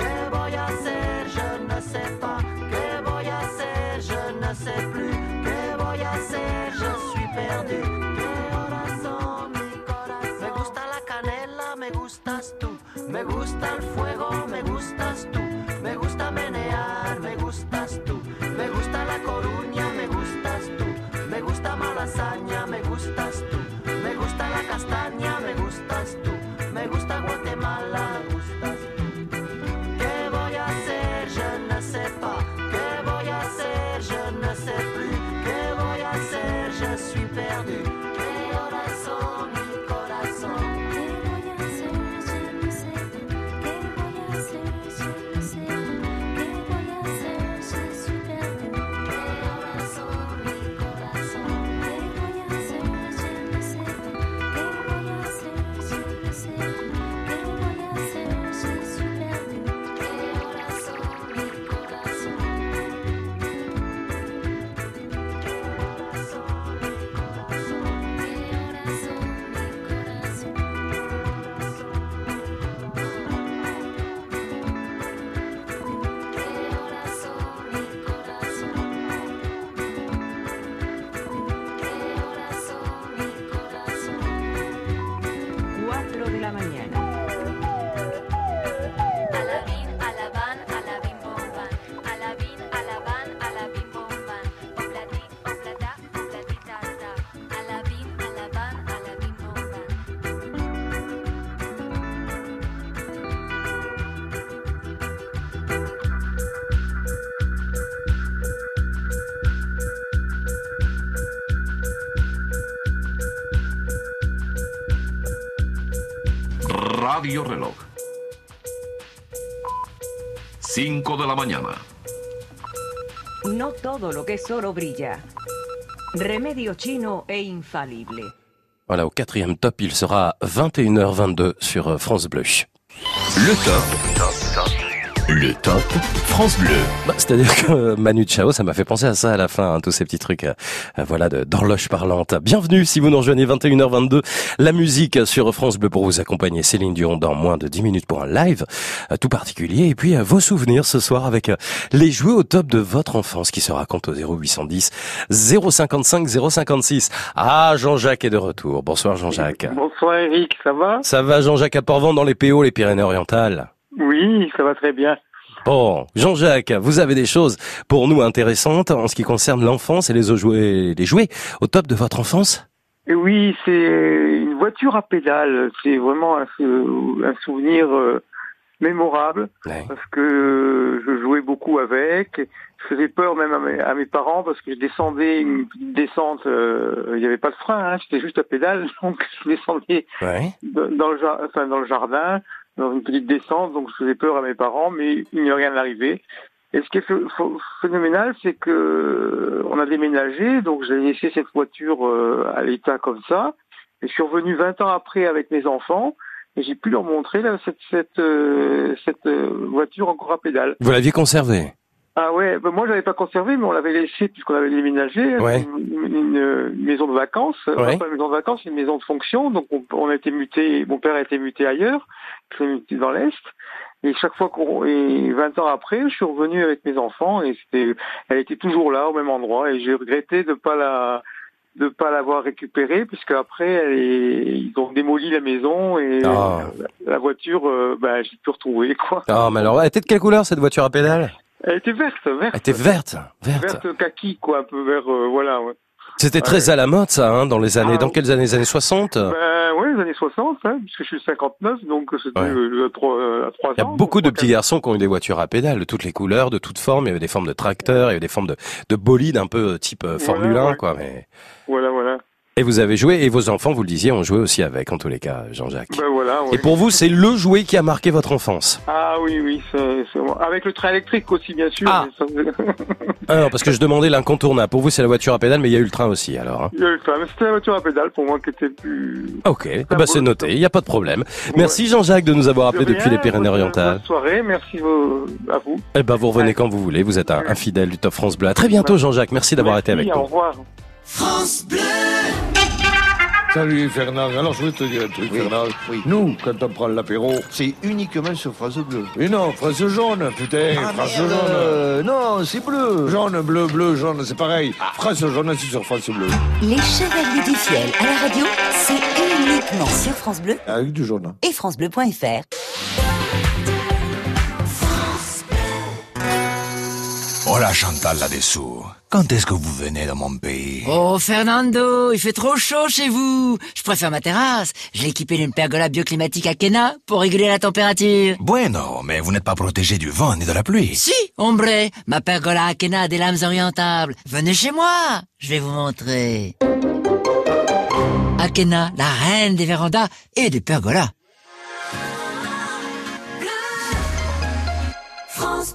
¿Qué voy a hacer? Je ne sais pas. ¿Qué voy a hacer? Je ne sais plus. ¿Qué voy a hacer? Je suis perdu. ¿Qué horas son mi corazón? Me gusta la canela, me gustas tú. Me gusta el fuego, me gustas tú. Radio Reloj. 5 de la mañana. No todo lo que es oro brilla. Remedio chino e infalible. Voilà, au quatrième top, il sera 21h22 sur France Bleu. Le top. Le top France Bleu. Bah, C'est-à-dire que euh, Manu Chao, ça m'a fait penser à ça à la fin, hein, tous ces petits trucs, euh, euh, voilà, de- d'horloge parlante. Bienvenue si vous nous rejoignez 21h22, la musique sur France Bleu pour vous accompagner. Céline Dion dans moins de 10 minutes pour un live euh, tout particulier. Et puis euh, vos souvenirs ce soir avec euh, les jouets au top de votre enfance qui se racontent au 0810 055 056. Ah, Jean-Jacques est de retour. Bonsoir Jean-Jacques. Bonsoir Eric, ça va? Ça va Jean-Jacques à Port-Vent dans les PO, les Pyrénées-Orientales Oui, ça va très bien. Bon, Jean-Jacques, vous avez des choses pour nous intéressantes en ce qui concerne l'enfance et les jouets, les jouets au top de votre enfance? Et oui, c'est une voiture à pédales. C'est vraiment un, sou- un souvenir euh, mémorable parce que je jouais beaucoup avec. Je faisais peur même à mes, à mes parents parce que je descendais une petite descente. euh, Il n'y avait pas de frein, hein, c'était juste à pédale, donc je descendais Ouais. dans, dans le, jar- enfin, dans le jardin, dans une petite descente, donc je faisais peur à mes parents, mais il n'y a rien arrivé. Et ce qui est ph- ph- phénoménal, c'est que on a déménagé, donc j'ai laissé cette voiture euh, à l'état comme ça, et je suis revenu 20 ans après avec mes enfants, et j'ai pu leur montrer là, cette, cette, euh, cette euh, voiture encore à pédale. Vous l'aviez conservée? Ah ouais, ben moi je l'avais pas conservé, mais on l'avait laissé puisqu'on avait déménagé. Ouais. Une, une- maison de vacances, Ouais. Enfin, pas une maison de vacances, une maison de fonction. Donc on, on a été muté, mon père a été muté ailleurs, suis muté dans l'est. Et chaque fois qu'on, et 20 ans après, je suis revenu avec mes enfants et c'était, elle était toujours là au même endroit et j'ai regretté de pas la, de pas l'avoir récupérée puisque après elle est- ils ont démoli la maison et Ah. la, la voiture, euh, ben j'ai pu retrouver quoi. Ah, mais alors, elle était de quelle couleur cette voiture à pédale? Elle était verte, verte. Elle était verte, verte. Verte kaki, quoi, un peu vert, euh, voilà. Ouais. C'était très à la mode ça, hein, dans les années, dans quelles années, les années 60 Ben, ouais, les années 60, hein, puisque je suis 59, donc c'était Ouais. euh, à trois, euh, à trois Il y a ans. beaucoup de petits garçons qui ont eu des voitures à pédales de toutes les couleurs, de toutes formes. Il y avait des formes de tracteurs, il y avait des formes de, de bolides un peu euh, type euh, Formule 1, ouais. quoi. Mais... Voilà, voilà. Et vous avez joué, et vos enfants, vous le disiez, ont joué aussi avec, en tous les cas, Jean-Jacques. Ben voilà, ouais. Et pour vous, c'est le jouet qui a marqué votre enfance? Ah oui, oui, c'est, c'est avec le train électrique aussi, bien sûr. Ah. Ah non, parce que je demandais l'incontournable. Pour vous, c'est la voiture à pédale, mais il y a eu le train aussi, alors. hein. Il y a eu le train, mais c'était la voiture à pédale pour moi qui était plus... Ok, eh ben, c'est noté, il n'y a pas de problème. Merci Jean-Jacques de nous avoir appelé De depuis les Pyrénées-Orientales. Bonne soirée, merci à vous. Eh ben, vous revenez quand vous voulez, vous êtes un, un fidèle du Top France Bleu. À très bientôt Jean-Jacques, merci d'avoir été avec nous. Au revoir. France Bleu Salut Fernand, alors je vais te dire un truc Fernand. Nous, quand on prend l'apéro... C'est uniquement sur France Bleu. Mais non, France jaune, putain, Ah, France merde. jaune. non, c'est bleu. Jaune, bleu, bleu, jaune, c'est pareil. France jaune, c'est sur France Bleu. Les Chevaliers du Fiel à la radio, c'est uniquement sur France Bleu Avec du jaune. et francebleu.fr. Hola Chantal là-dessous. Quand est-ce que vous venez dans mon pays Oh Fernando, il fait trop chaud chez vous. Je préfère ma terrasse. Je l'ai équipée d'une pergola bioclimatique à Kena pour réguler la température. Bueno, mais vous n'êtes pas protégé du vent ni de la pluie. Si, ombre, ma pergola à Kena a des lames orientables. Venez chez moi, je vais vous montrer. Akena, la reine des vérandas et des pergolas. France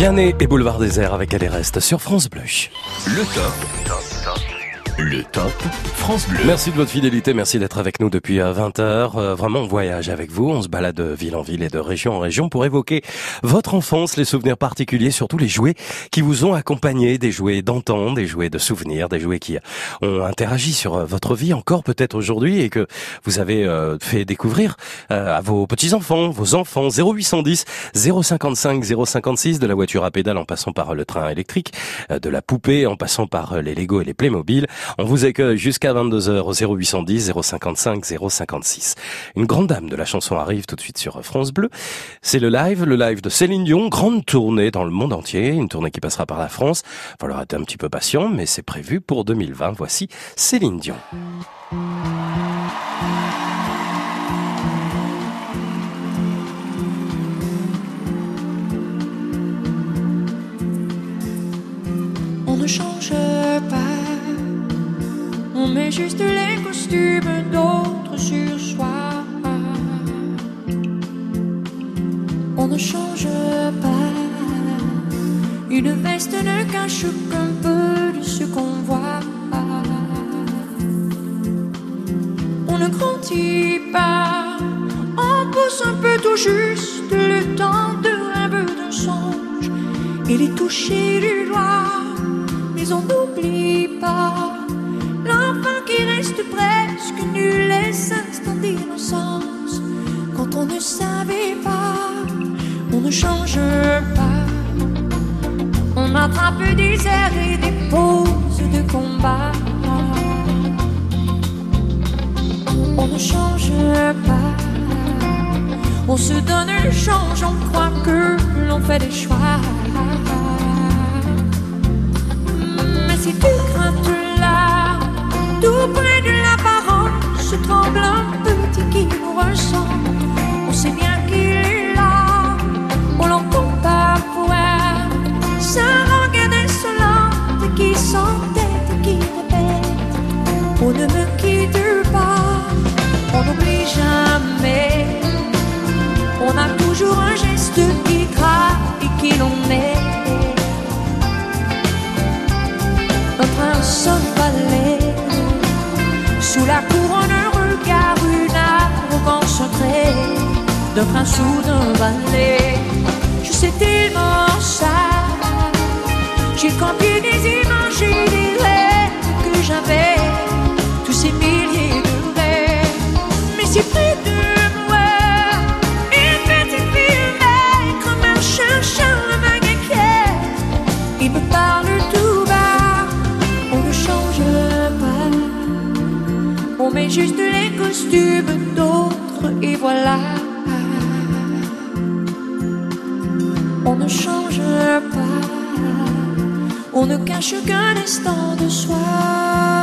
Vianney et Boulevard Désert avec Elle reste sur France Bleu. Le top. France Bleu. Merci de votre fidélité, merci d'être avec nous depuis 20h. vraiment, on voyage avec vous, on se balade de ville en ville et de région en région pour évoquer votre enfance, les souvenirs particuliers, surtout les jouets qui vous ont accompagné, des jouets d'antan, des jouets de souvenirs, des jouets qui ont interagi sur euh, votre vie encore peut-être aujourd'hui et que vous avez euh, fait découvrir euh, à vos petits-enfants, vos enfants. 0810 055 056 de la voiture à pédale en passant par le train électrique, euh, de la poupée en passant par euh, les Lego et les Playmobil. On vous accueille jusqu'à 22h au 0810 055 056. Une grande dame de la chanson arrive tout de suite sur France Bleu. C'est le live, le live de Céline Dion, grande tournée dans le monde entier, une tournée qui passera par la France. Il falloir être un petit peu patient, mais c'est prévu pour 2020. Voici Céline Dion. On ne change pas, on met juste les costumes d'autres sur soi. On ne change pas, une veste ne cache qu'un peu de ce qu'on voit. On ne grandit pas, on pousse un peu tout juste le temps de rêve d'un songe et les toucher du doigt mais on n'oublie pas l'enfant qui reste presque nul les instants d'innocence. Quand on ne savait pas, on ne change pas. On attrape des airs et des poses de combat. On ne change pas. On se donne un change, on croit que l'on fait des choix. Mais si tu craintes là, tout près de l'apparence, tremble un petit qui nous ressent. On sait bien qu'il est là, on l'entend parfois. Sa rengaine insolente qui s'entête et qui répète On ne me quitte pas, on n'oublie jamais. On a toujours un geste qui et qui l'on est. Sous la couronne, un regard, une arrogance secrète D'un prince ou d'un balai Je sais tellement ça. J'ai copié des images juste les costumes d'autres et voilà. On ne change pas, on ne cache qu'un instant de soi.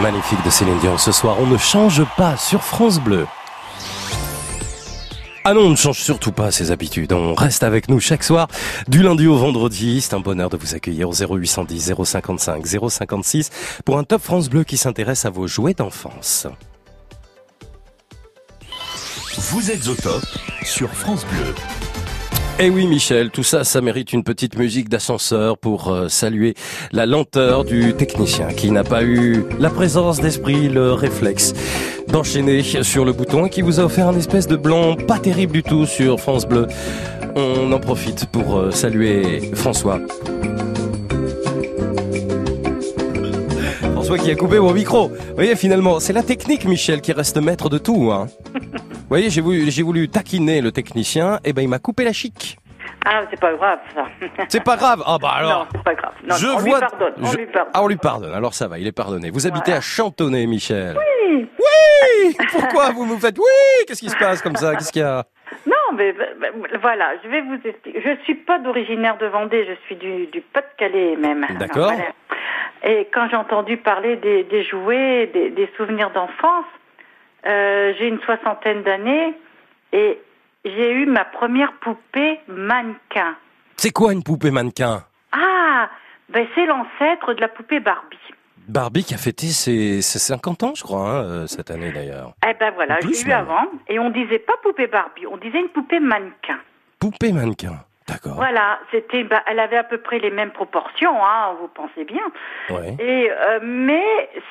Magnifique de Céline Dion ce soir. On ne change pas sur France Bleu. Ah non, on ne change surtout pas ses habitudes. On reste avec nous chaque soir, du lundi au vendredi. C'est un bonheur de vous accueillir au 0810 055 056 pour un Top France Bleu qui s'intéresse à vos jouets d'enfance. Vous êtes au top sur France Bleu. Eh oui Michel, tout ça, ça mérite une petite musique d'ascenseur pour euh, saluer la lenteur du technicien qui n'a pas eu la présence d'esprit, le réflexe d'enchaîner sur le bouton et qui vous a offert un espèce de blanc pas terrible du tout sur France Bleu. On en profite pour euh, saluer François. François qui a coupé mon micro. Vous voyez finalement, c'est la technique Michel qui reste maître de tout. Hein. Vous voyez, j'ai voulu, j'ai voulu taquiner le technicien, et ben il m'a coupé la chic. Ah, c'est pas grave, ça. C'est pas grave. Ah bah alors. Non, c'est pas grave. Non, je on vois. lui pardonne, on je- lui pardonne. Ah, on lui pardonne. Alors ça va, il est pardonné. Vous habitez Voilà. à Chantonnay, Michel. Oui. Oui. Pourquoi vous me faites oui? Qu'est-ce qui se passe comme ça? Qu'est-ce qu'il y a? Non, mais voilà, je vais vous expliquer. Je suis pas d'originaire de Vendée, je suis du, du Pas-de-Calais même. D'accord. Voilà. Et quand j'ai entendu parler des, des jouets, des, des souvenirs d'enfance, euh, j'ai une soixantaine d'années et j'ai eu ma première poupée mannequin. C'est quoi une poupée mannequin? Ah, ben c'est l'ancêtre de la poupée Barbie. Barbie qui a fêté ses, ses 50 ans, je crois, hein, euh, cette année d'ailleurs. Eh ben voilà, l'ai eu avant et on disait pas poupée Barbie, on disait une poupée mannequin. Poupée mannequin. D'accord. Voilà, c'était, bah, elle avait à peu près les mêmes proportions, hein, vous pensez bien. Ouais. Et euh, mais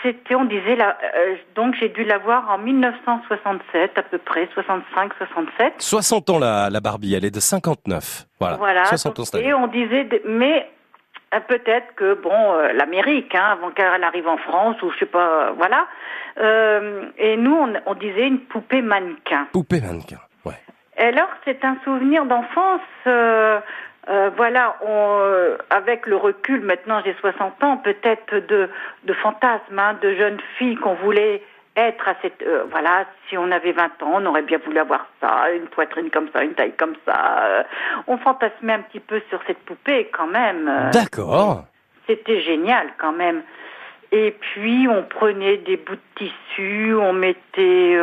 c'était, on disait là, euh, donc j'ai dû l'avoir en 1967 à peu près, 65, 67. 60 ans la, la Barbie, elle est de 59. Voilà. Voilà. 60 ans et on disait, mais euh, peut-être que bon, l'Amérique, hein, avant qu'elle arrive en France ou je sais pas, voilà. Et nous, on, on disait une poupée mannequin. Poupée mannequin. Alors, c'est un souvenir d'enfance. euh, euh, voilà, on, euh, avec le recul, maintenant j'ai 60 ans, peut-être de, de fantasmes, hein, de jeunes filles qu'on voulait être à cette... voilà, si on avait 20 ans, on aurait bien voulu avoir ça, une poitrine comme ça, une taille comme ça. on fantasmait un petit peu sur cette poupée quand même. D'accord. c'était génial quand même. Et puis on prenait des bouts de tissu, on mettait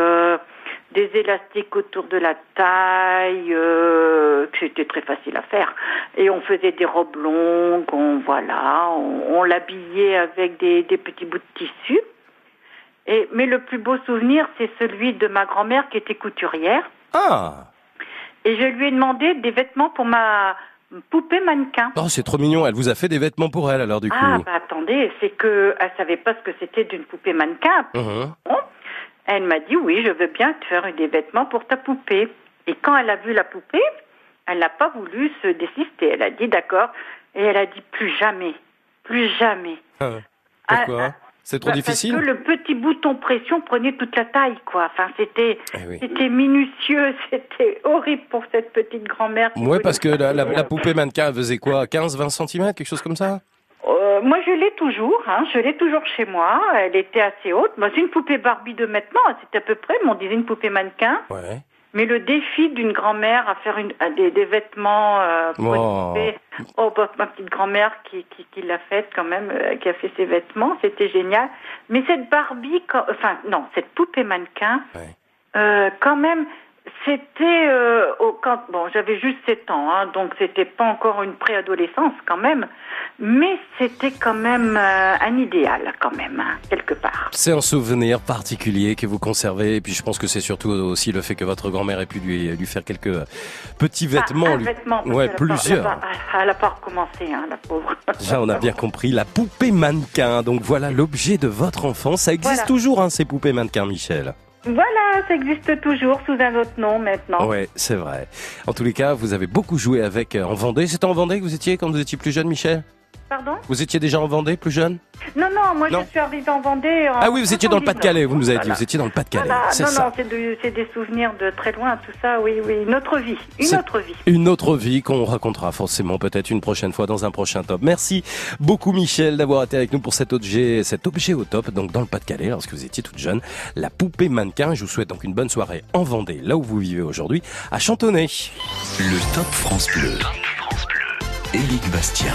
des élastiques autour de la taille, euh, que c'était très facile à faire. Et on faisait des robes longues, on voilà, on, on l'habillait avec des, des petits bouts de tissu. Et, mais le plus beau souvenir, c'est celui de ma grand-mère qui était couturière. Ah Et je lui ai demandé des vêtements pour ma poupée mannequin. Oh, c'est trop mignon. Elle vous a fait des vêtements pour elle alors du coup. Ah, bah attendez, c'est que elle savait pas ce que c'était d'une poupée mannequin. Bon. Elle m'a dit oui, je veux bien te faire des vêtements pour ta poupée. Et quand elle a vu la poupée, elle n'a pas voulu se désister. Elle a dit d'accord. Et elle a dit plus jamais, plus jamais. Ah, Pourquoi C'est trop Bah, difficile Parce que le petit bouton pression prenait toute la taille, quoi. Enfin, c'était, Eh oui. c'était minutieux, c'était horrible pour cette petite grand-mère. voulait- parce que la, la- la poupée mannequin elle faisait quoi 15-20 cm, quelque chose comme ça Euh, moi, je l'ai toujours, hein, je l'ai toujours chez moi. Elle était assez haute. Moi, c'est une poupée Barbie de maintenant. C'était à peu près, mais on disait une poupée mannequin. Ouais. Mais le défi d'une grand-mère à faire une, à des, des vêtements euh, pour une Oh. poupée, oh, bah, ma petite grand-mère qui, qui, qui l'a faite quand même, euh, qui a fait ses vêtements, c'était génial. Mais cette Barbie, quand- enfin non, cette poupée mannequin, euh, quand même, c'était euh, au, quand bon, j'avais juste 7 ans, hein, donc c'était pas encore une préadolescence quand même, mais c'était quand même euh, un idéal quand même hein, quelque part. C'est un souvenir particulier que vous conservez, et puis je pense que c'est surtout aussi le fait que votre grand-mère ait pu lui, lui faire quelques petits vêtements. Ah, un lui- vêtement, ouais, plusieurs. Elle a pas, elle a pas recommencé, hein, la pauvre. Déjà, on a bien compris, la poupée mannequin. Donc voilà l'objet de votre enfance. Ça existe Voilà. toujours, hein, ces poupées mannequins, Michel. Voilà, ça existe toujours sous un autre nom maintenant. Ouais, c'est vrai. En tous les cas, vous avez beaucoup joué avec euh, en Vendée. C'était en Vendée que vous étiez quand vous étiez plus jeune, Michel? Pardon Vous étiez déjà en Vendée, plus jeune Non, non, moi Non. je suis arrivée en Vendée. En Ah oui, vous étiez dans le 79. Pas-de-Calais, vous nous avez dit. Vous étiez dans le Pas-de-Calais. Voilà. C'est non, ça. non, c'est de- c'est des souvenirs de très loin, tout ça, oui, oui. Une autre vie. Une C'est autre vie. Une autre vie qu'on racontera forcément peut-être une prochaine fois dans un prochain top. Merci beaucoup Michel d'avoir été avec nous pour cet objet, cet objet au top, donc dans le Pas-de-Calais lorsque vous étiez toute jeune, la poupée mannequin. Je vous souhaite donc une bonne soirée en Vendée, là où vous vivez aujourd'hui, à Chantonnay. Le Top France Bleu. Éric Bastien.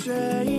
say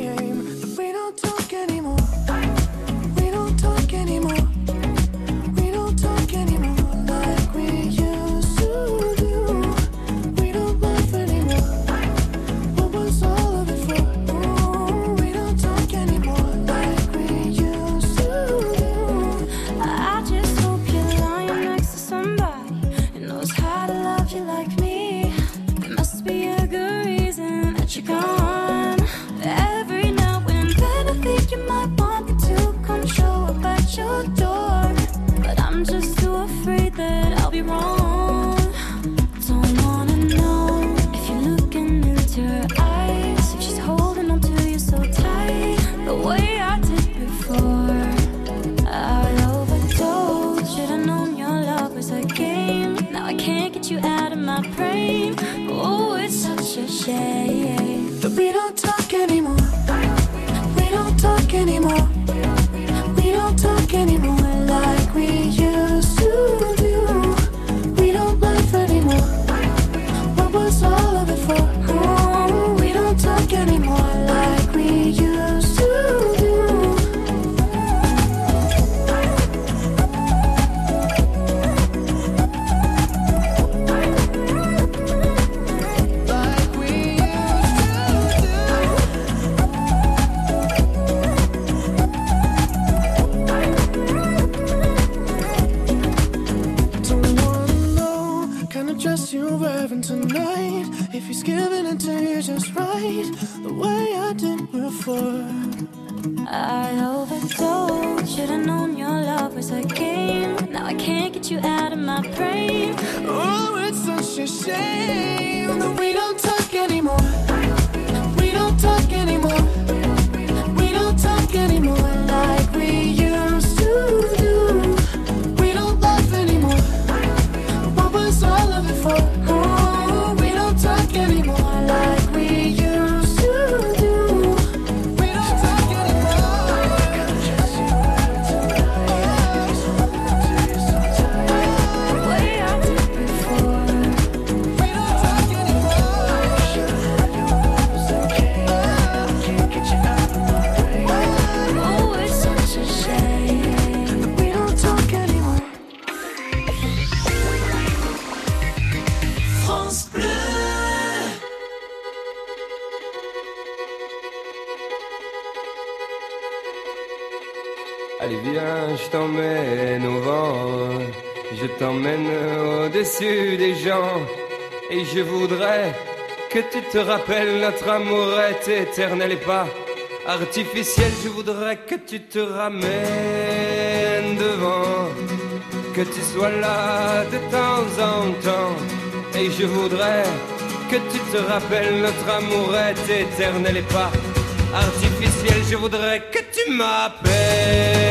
t'emmène au-dessus des gens. Et je voudrais que tu te rappelles notre amour est éternel et pas artificiel. Je voudrais que tu te ramènes devant, que tu sois là de temps en temps. Et je voudrais que tu te rappelles notre amour est éternel et pas artificiel. Je voudrais que tu m'appelles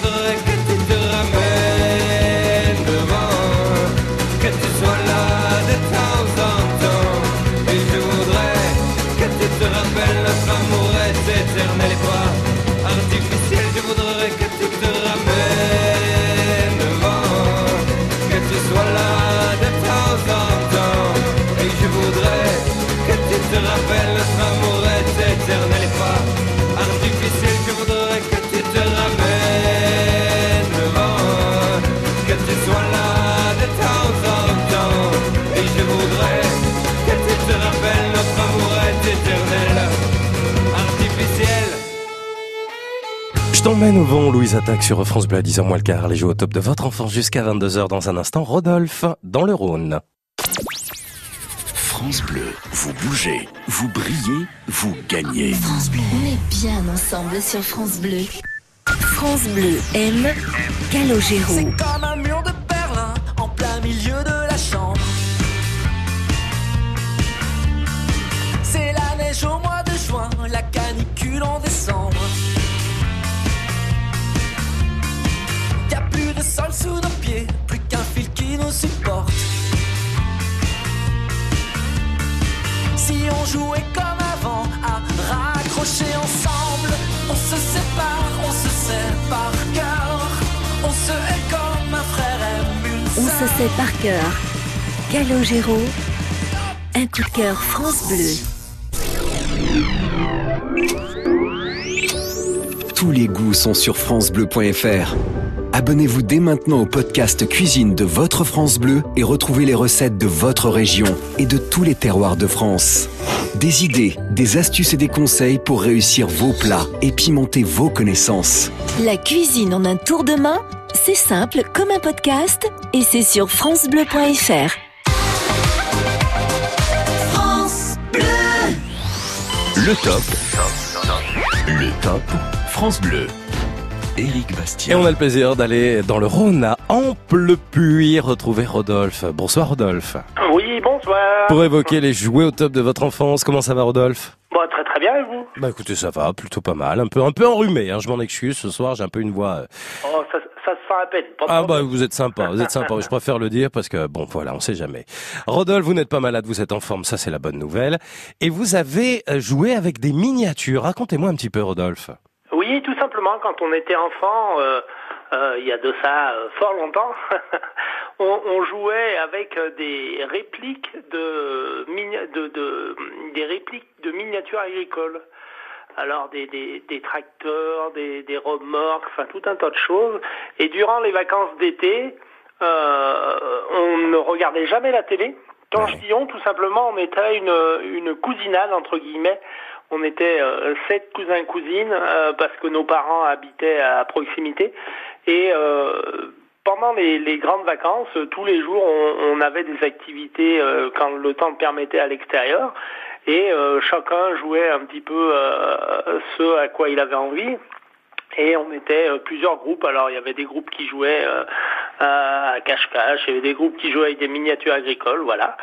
Je t'emmène au vent, Louise Attaque sur France Bleu à 10h moins le quart. Les jeux au top de votre enfance jusqu'à 22h dans un instant. Rodolphe, dans le Rhône. France Bleu, vous bougez, vous brillez, vous gagnez. On est bien ensemble sur France Bleu. France Bleu aime Calogero. Comme un mur de Berlin en plein milieu de la chambre. C'est la neige au mois de juin, la canicule en décembre. De sol sous nos pieds, plus qu'un fil qui nous supporte. Si on jouait comme avant à raccrocher ensemble, on se sépare, on se sert par cœur. On se hait comme un frère aime une On se sait par cœur. Calogero. Un coup de cœur France Bleu. Tous les goûts sont sur francebleu.fr. Abonnez-vous dès maintenant au podcast Cuisine de votre France Bleu et retrouvez les recettes de votre région et de tous les terroirs de France. Des idées, des astuces et des conseils pour réussir vos plats et pimenter vos connaissances. La cuisine en un tour de main, c'est simple comme un podcast et c'est sur francebleu.fr. France Bleu. Le top. Le top France Bleu. Éric Et Bastien. on a le plaisir d'aller dans le Rhône à Amplepuis retrouver Rodolphe. Bonsoir Rodolphe. Oui, bonsoir. Pour évoquer les jouets au top de votre enfance, comment ça va Rodolphe? Bon, très très bien, et vous? Bah écoutez, ça va, plutôt pas mal. Un peu, un peu enrhumé, hein, je m'en excuse. Ce soir, j'ai un peu une voix. euh, Oh, ça, ça se fait à peine. pas Ah bah vous êtes sympa, vous êtes sympa. Je préfère le dire parce que bon voilà, on sait jamais. Rodolphe, vous n'êtes pas malade, vous êtes en forme, ça c'est la bonne nouvelle. Et vous avez euh, joué avec des miniatures. Racontez-moi un petit peu Rodolphe. Quand on était enfant, euh, euh, il y a de ça euh, fort longtemps, on, jouait avec des répliques de, de, de- des répliques de miniatures agricoles. alors des, des, tracteurs, des, des remorques, enfin tout un tas de choses. Et durant les vacances d'été, on ne regardait jamais la télé. Quand je dis tout simplement, on était une, une cousinade, entre guillemets. On était euh, sept cousins cousines euh, parce que nos parents habitaient à proximité. Et euh, pendant les, les grandes vacances, tous les jours, on, on avait des activités euh, quand le temps le permettait à l'extérieur. Et euh, chacun jouait un petit peu ce à quoi il avait envie. Et on était plusieurs groupes. Alors il y avait des groupes qui jouaient à cache-cache, il y avait des groupes qui jouaient avec des miniatures agricoles, voilà.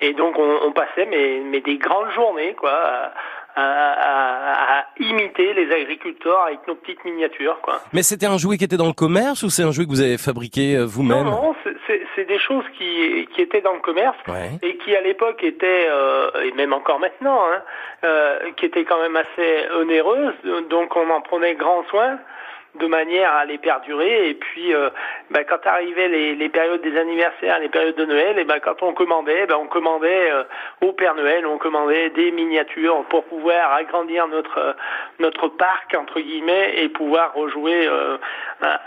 Et donc on, on passait mais, mais des grandes journées quoi à, à- imiter les agriculteurs avec nos petites miniatures quoi. Mais c'était un jouet qui était dans le commerce ou c'est un jouet que vous avez fabriqué euh, vous-même Non, c'est- c'est c'est des choses qui, qui étaient dans le commerce Ouais. et qui à l'époque étaient, euh, et même encore maintenant, hein, euh, qui étaient quand même assez onéreuses. Donc on en prenait grand soin de manière à les perdurer. Et puis, euh, ben, quand arrivaient les, les périodes des anniversaires, les périodes de Noël, et ben, quand on commandait, ben, on commandait euh, au Père Noël, on commandait des miniatures pour pouvoir agrandir notre euh, notre parc entre guillemets et pouvoir rejouer euh,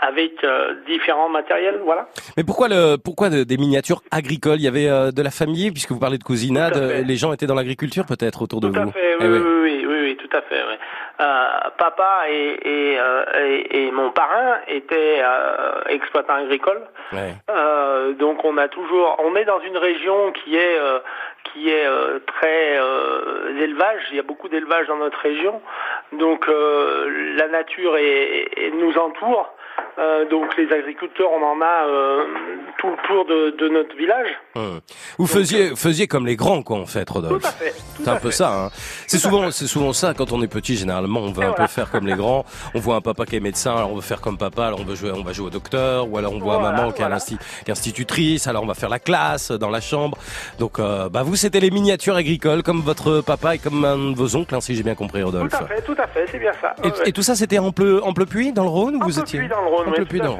avec euh, différents matériels. Voilà. Mais pourquoi le pourquoi de- des miniatures agricoles? Il y avait euh, de la famille puisque vous parlez de cousinade, les gens étaient dans l'agriculture peut-être autour de Tout à vous. fait, oui, Eh oui. oui, oui, oui, oui, tout à fait. oui. Euh, papa et, et, euh, et, et mon parrain étaient euh, exploitants agricoles. Ouais. Euh, donc on a toujours, on est dans une région qui est euh, qui est euh, très euh, élevage. Il y a beaucoup d'élevage dans notre région. Donc euh, la nature est, est- nous entoure. Euh, donc les agriculteurs, on en a euh, tout le tour de, de notre village. Hum. Vous faisiez faisiez comme les grands quoi en fait, Rodolphe. Tout à fait, C'est un peu fait. ça. Hein. C'est souvent c'est souvent ça quand on est petit généralement on veut un peu faire comme les grands. On voit un papa qui est médecin, alors on veut faire comme papa, alors on veut jouer on va jouer au docteur ou alors on voit Voilà, maman qui est, voilà. est institutrice, alors on va faire la classe dans la chambre. Donc euh, bah vous c'était les miniatures agricoles comme votre papa et comme un de vos oncles hein, si j'ai bien compris Rodolphe. Tout à fait, tout à fait, c'est bien ça. Et, Ouais, ouais. et tout ça, c'était en pleu, en Pleupuis, dans le Rhône, ou vous étiez Pleupuis, dans le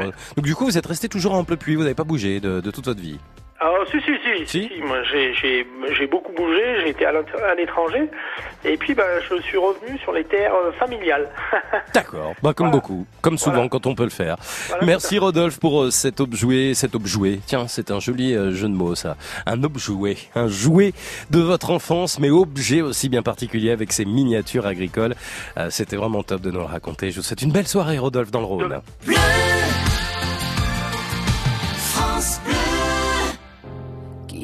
À. Donc du coup, vous êtes resté toujours en Pleupuis, vous n'avez pas bougé de, de toute votre vie. Ah, si, si, si, si, si, moi j'ai, j'ai, j'ai beaucoup bougé, j'ai été à l'étranger, et puis bah, je suis revenu sur les terres euh, familiales. D'accord. Bah comme beaucoup, comme souvent quand on peut le faire. Voilà, Merci Rodolphe pour euh, cet objet, cet objet. Tiens, c'est un joli euh, jeu de mots ça. Un objet, un jouet de votre enfance, mais objet aussi bien particulier avec ses miniatures agricoles. Euh, C'était vraiment top de nous le raconter. Je vous souhaite une belle soirée Rodolphe dans le Rhône.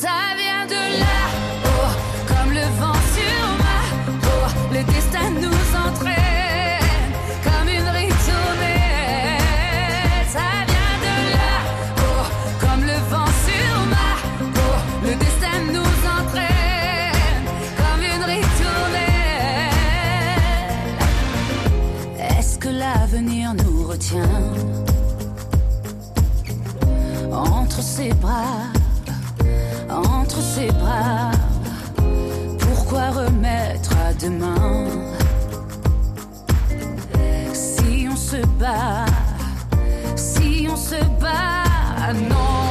ça vient de là, oh, comme le vent sur ma peau, le destin nous entraîne, comme une ritournelle, ça vient de là, oh, comme le vent sur ma peau, le destin nous entraîne, comme une ritournelle. Est-ce que l'avenir nous retient entre ses bras, entre ses bras. Pourquoi remettre à demain? Si on se bat, si on se bat, non,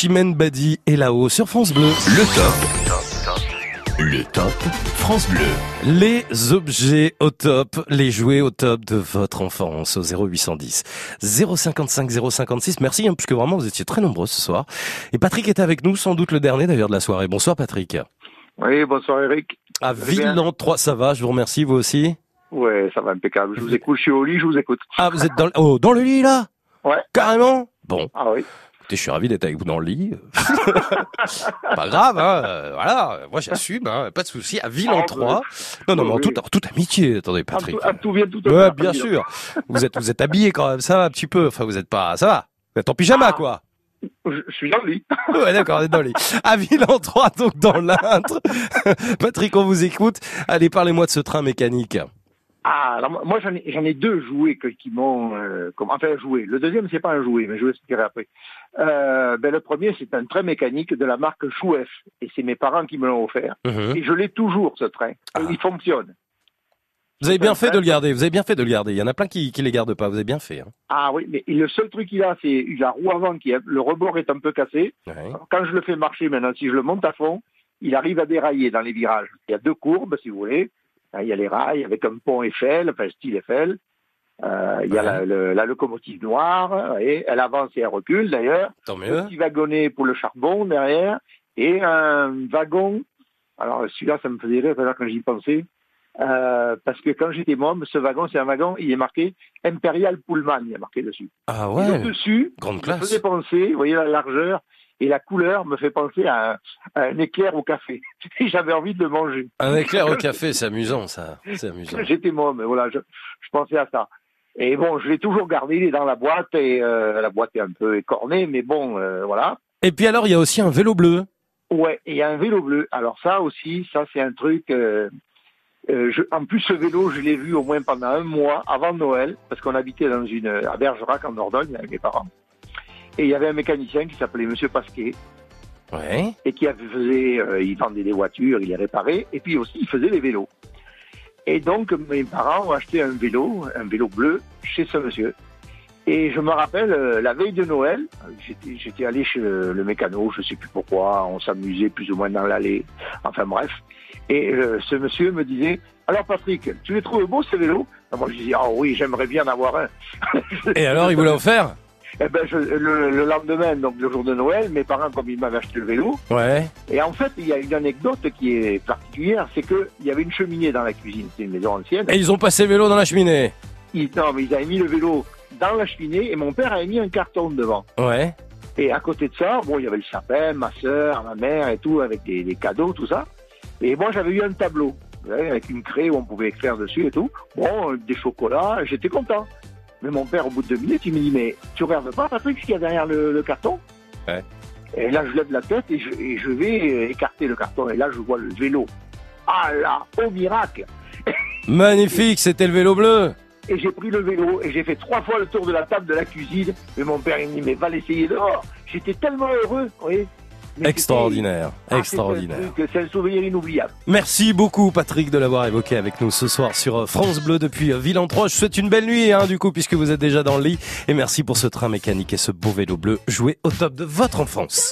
Chimène Badi est là-haut sur France Bleu. Le top. Le top France Bleu. Les objets au top, les jouets au top de votre enfance au 0810 055 056. Merci, hein, puisque vraiment vous étiez très nombreux ce soir. Et Patrick est avec nous, sans doute le dernier d'ailleurs de la soirée. Bonsoir Patrick. Oui, bonsoir Eric. À Villeneuve 3, ça va, je vous remercie, vous aussi Ouais, ça va impeccable. Je vous écoute, je suis au lit, je vous écoute. Ah, vous êtes dans le, oh, dans le lit là? Ouais. Carrément? Bon. Ah oui. Écoutez, je suis ravi d'être avec vous dans le lit. pas grave, hein. euh, voilà. Moi, j'assume, hein, pas de souci. À Villan Ah, 3. Non, non, mais en toute, toute amitié. Attendez, Patrick. À tout vient tout Ouais, bien sûr. Vous êtes, vous êtes habillé quand même, ça va un petit peu. Enfin, vous êtes pas, ça va. Vous êtes en pyjama, quoi. Je, suis dans le lit. Ouais, d'accord, on est dans le lit. À Villan 3, donc dans l'Indre. Patrick, on vous écoute. Allez, parlez-moi de ce train mécanique. Ah, alors moi- j'en ai, j'en ai deux jouets que- qui m'ont, euh, comme, enfin joué. Le deuxième c'est pas un jouet, mais je vous expliquerai après. Euh, ben le premier c'est un train mécanique de la marque Chouef et c'est mes parents qui me l'ont offert Mhm. et je l'ai toujours ce train. Et il fonctionne. Vous avez bien fait de le garder. Vous avez bien fait de le garder. Il y en a plein qui, qui les gardent pas. Vous avez bien fait. Hein. Ah oui, mais le seul truc qu'il a c'est la roue avant qui est, le rebord est un peu cassé. Alors, Quand je le fais marcher maintenant, si je le monte à fond, il arrive à dérailler dans les virages. Il y a deux courbes, si vous voulez. Hein, Il y a les rails avec un pont Eiffel, enfin style Eiffel. Euh, il y a la, le- la locomotive noire, et elle avance et elle recule d'ailleurs. Tant Un mieux. petit wagonnet pour le charbon derrière, et un wagon. Alors celui-là, ça me faisait rire quand j'y pensais. Euh, parce que quand j'étais môme, ce wagon, c'est un wagon, il est marqué Imperial Pullman, il est marqué dessus. Ah Et ouais. le dessus, Grande classe. faisait penser, vous voyez la largeur et la couleur me fait penser à un, à un éclair au café. Et j'avais envie de le manger. Un éclair au café, c'est amusant, ça. C'est amusant. J'étais môme, mais voilà, je, je pensais à ça. Et bon, je l'ai toujours gardé, il est dans la boîte et euh, la boîte est un peu écornée, mais bon, euh, voilà. Et puis alors, il y a aussi un vélo bleu. Ouais, il y a un vélo bleu. Alors ça aussi, ça c'est un truc. euh, euh, je, en plus, ce vélo, je l'ai vu au moins pendant un mois avant Noël, parce qu'on habitait dans une à Bergerac en Dordogne avec mes parents. Et il y avait un mécanicien qui s'appelait Monsieur Pasquet. Ouais. Et qui faisait, euh, il vendait des voitures, il les réparait, et puis aussi il faisait les vélos. Et donc mes parents ont acheté un vélo, un vélo bleu, chez ce monsieur. Et je me rappelle, euh, la veille de Noël, j'étais, allé chez le, le mécano, je sais plus pourquoi, on s'amusait plus ou moins dans l'allée, enfin bref. Et euh, ce monsieur me disait, alors Patrick, tu les trouves beaux ces vélos? Moi je disais, ah oui, j'aimerais bien en avoir un. Et alors, il vous l'a offert Eh ben, je- le, le lendemain, donc le jour de Noël, mes parents, comme ils m'avaient acheté le vélo, Ouais. et en fait, il y a une anecdote qui est particulière, c'est qu'il y avait une cheminée dans la cuisine, c'est une maison ancienne. Et ils ont passé le vélo dans la cheminée. Ils, non, mais ils avaient mis le vélo dans la cheminée et mon père avait mis un carton devant. Ouais. Et à côté de ça, bon, il y avait le sapin, ma soeur, ma mère et tout, avec des, des cadeaux, tout ça. Et moi, j'avais eu un tableau, avec une craie où on pouvait écrire dessus et tout. Bon, des chocolats, j'étais content. Mais mon père, au bout de deux minutes, il me dit, mais tu regardes pas, Patrick, ce qu'il y a derrière le, le carton Ouais. Et là, je lève la tête et je, et je vais écarter le carton. Et là, je vois le vélo. Ah là, au miracle Magnifique, c'était le vélo bleu. Et j'ai pris le vélo et j'ai fait trois fois le tour de la table de la cuisine. Mais mon père, il me dit, mais va l'essayer dehors. J'étais tellement heureux, vous voyez. Extraordinaire, extraordinaire. c'est un souvenir inoubliable. Merci beaucoup Patrick de l'avoir évoqué avec nous ce soir sur euh, France Bleu depuis euh, 3. Je vous souhaite une belle nuit hein, du coup puisque vous êtes déjà dans le lit et merci pour ce train mécanique et ce beau vélo bleu joué au top de votre enfance.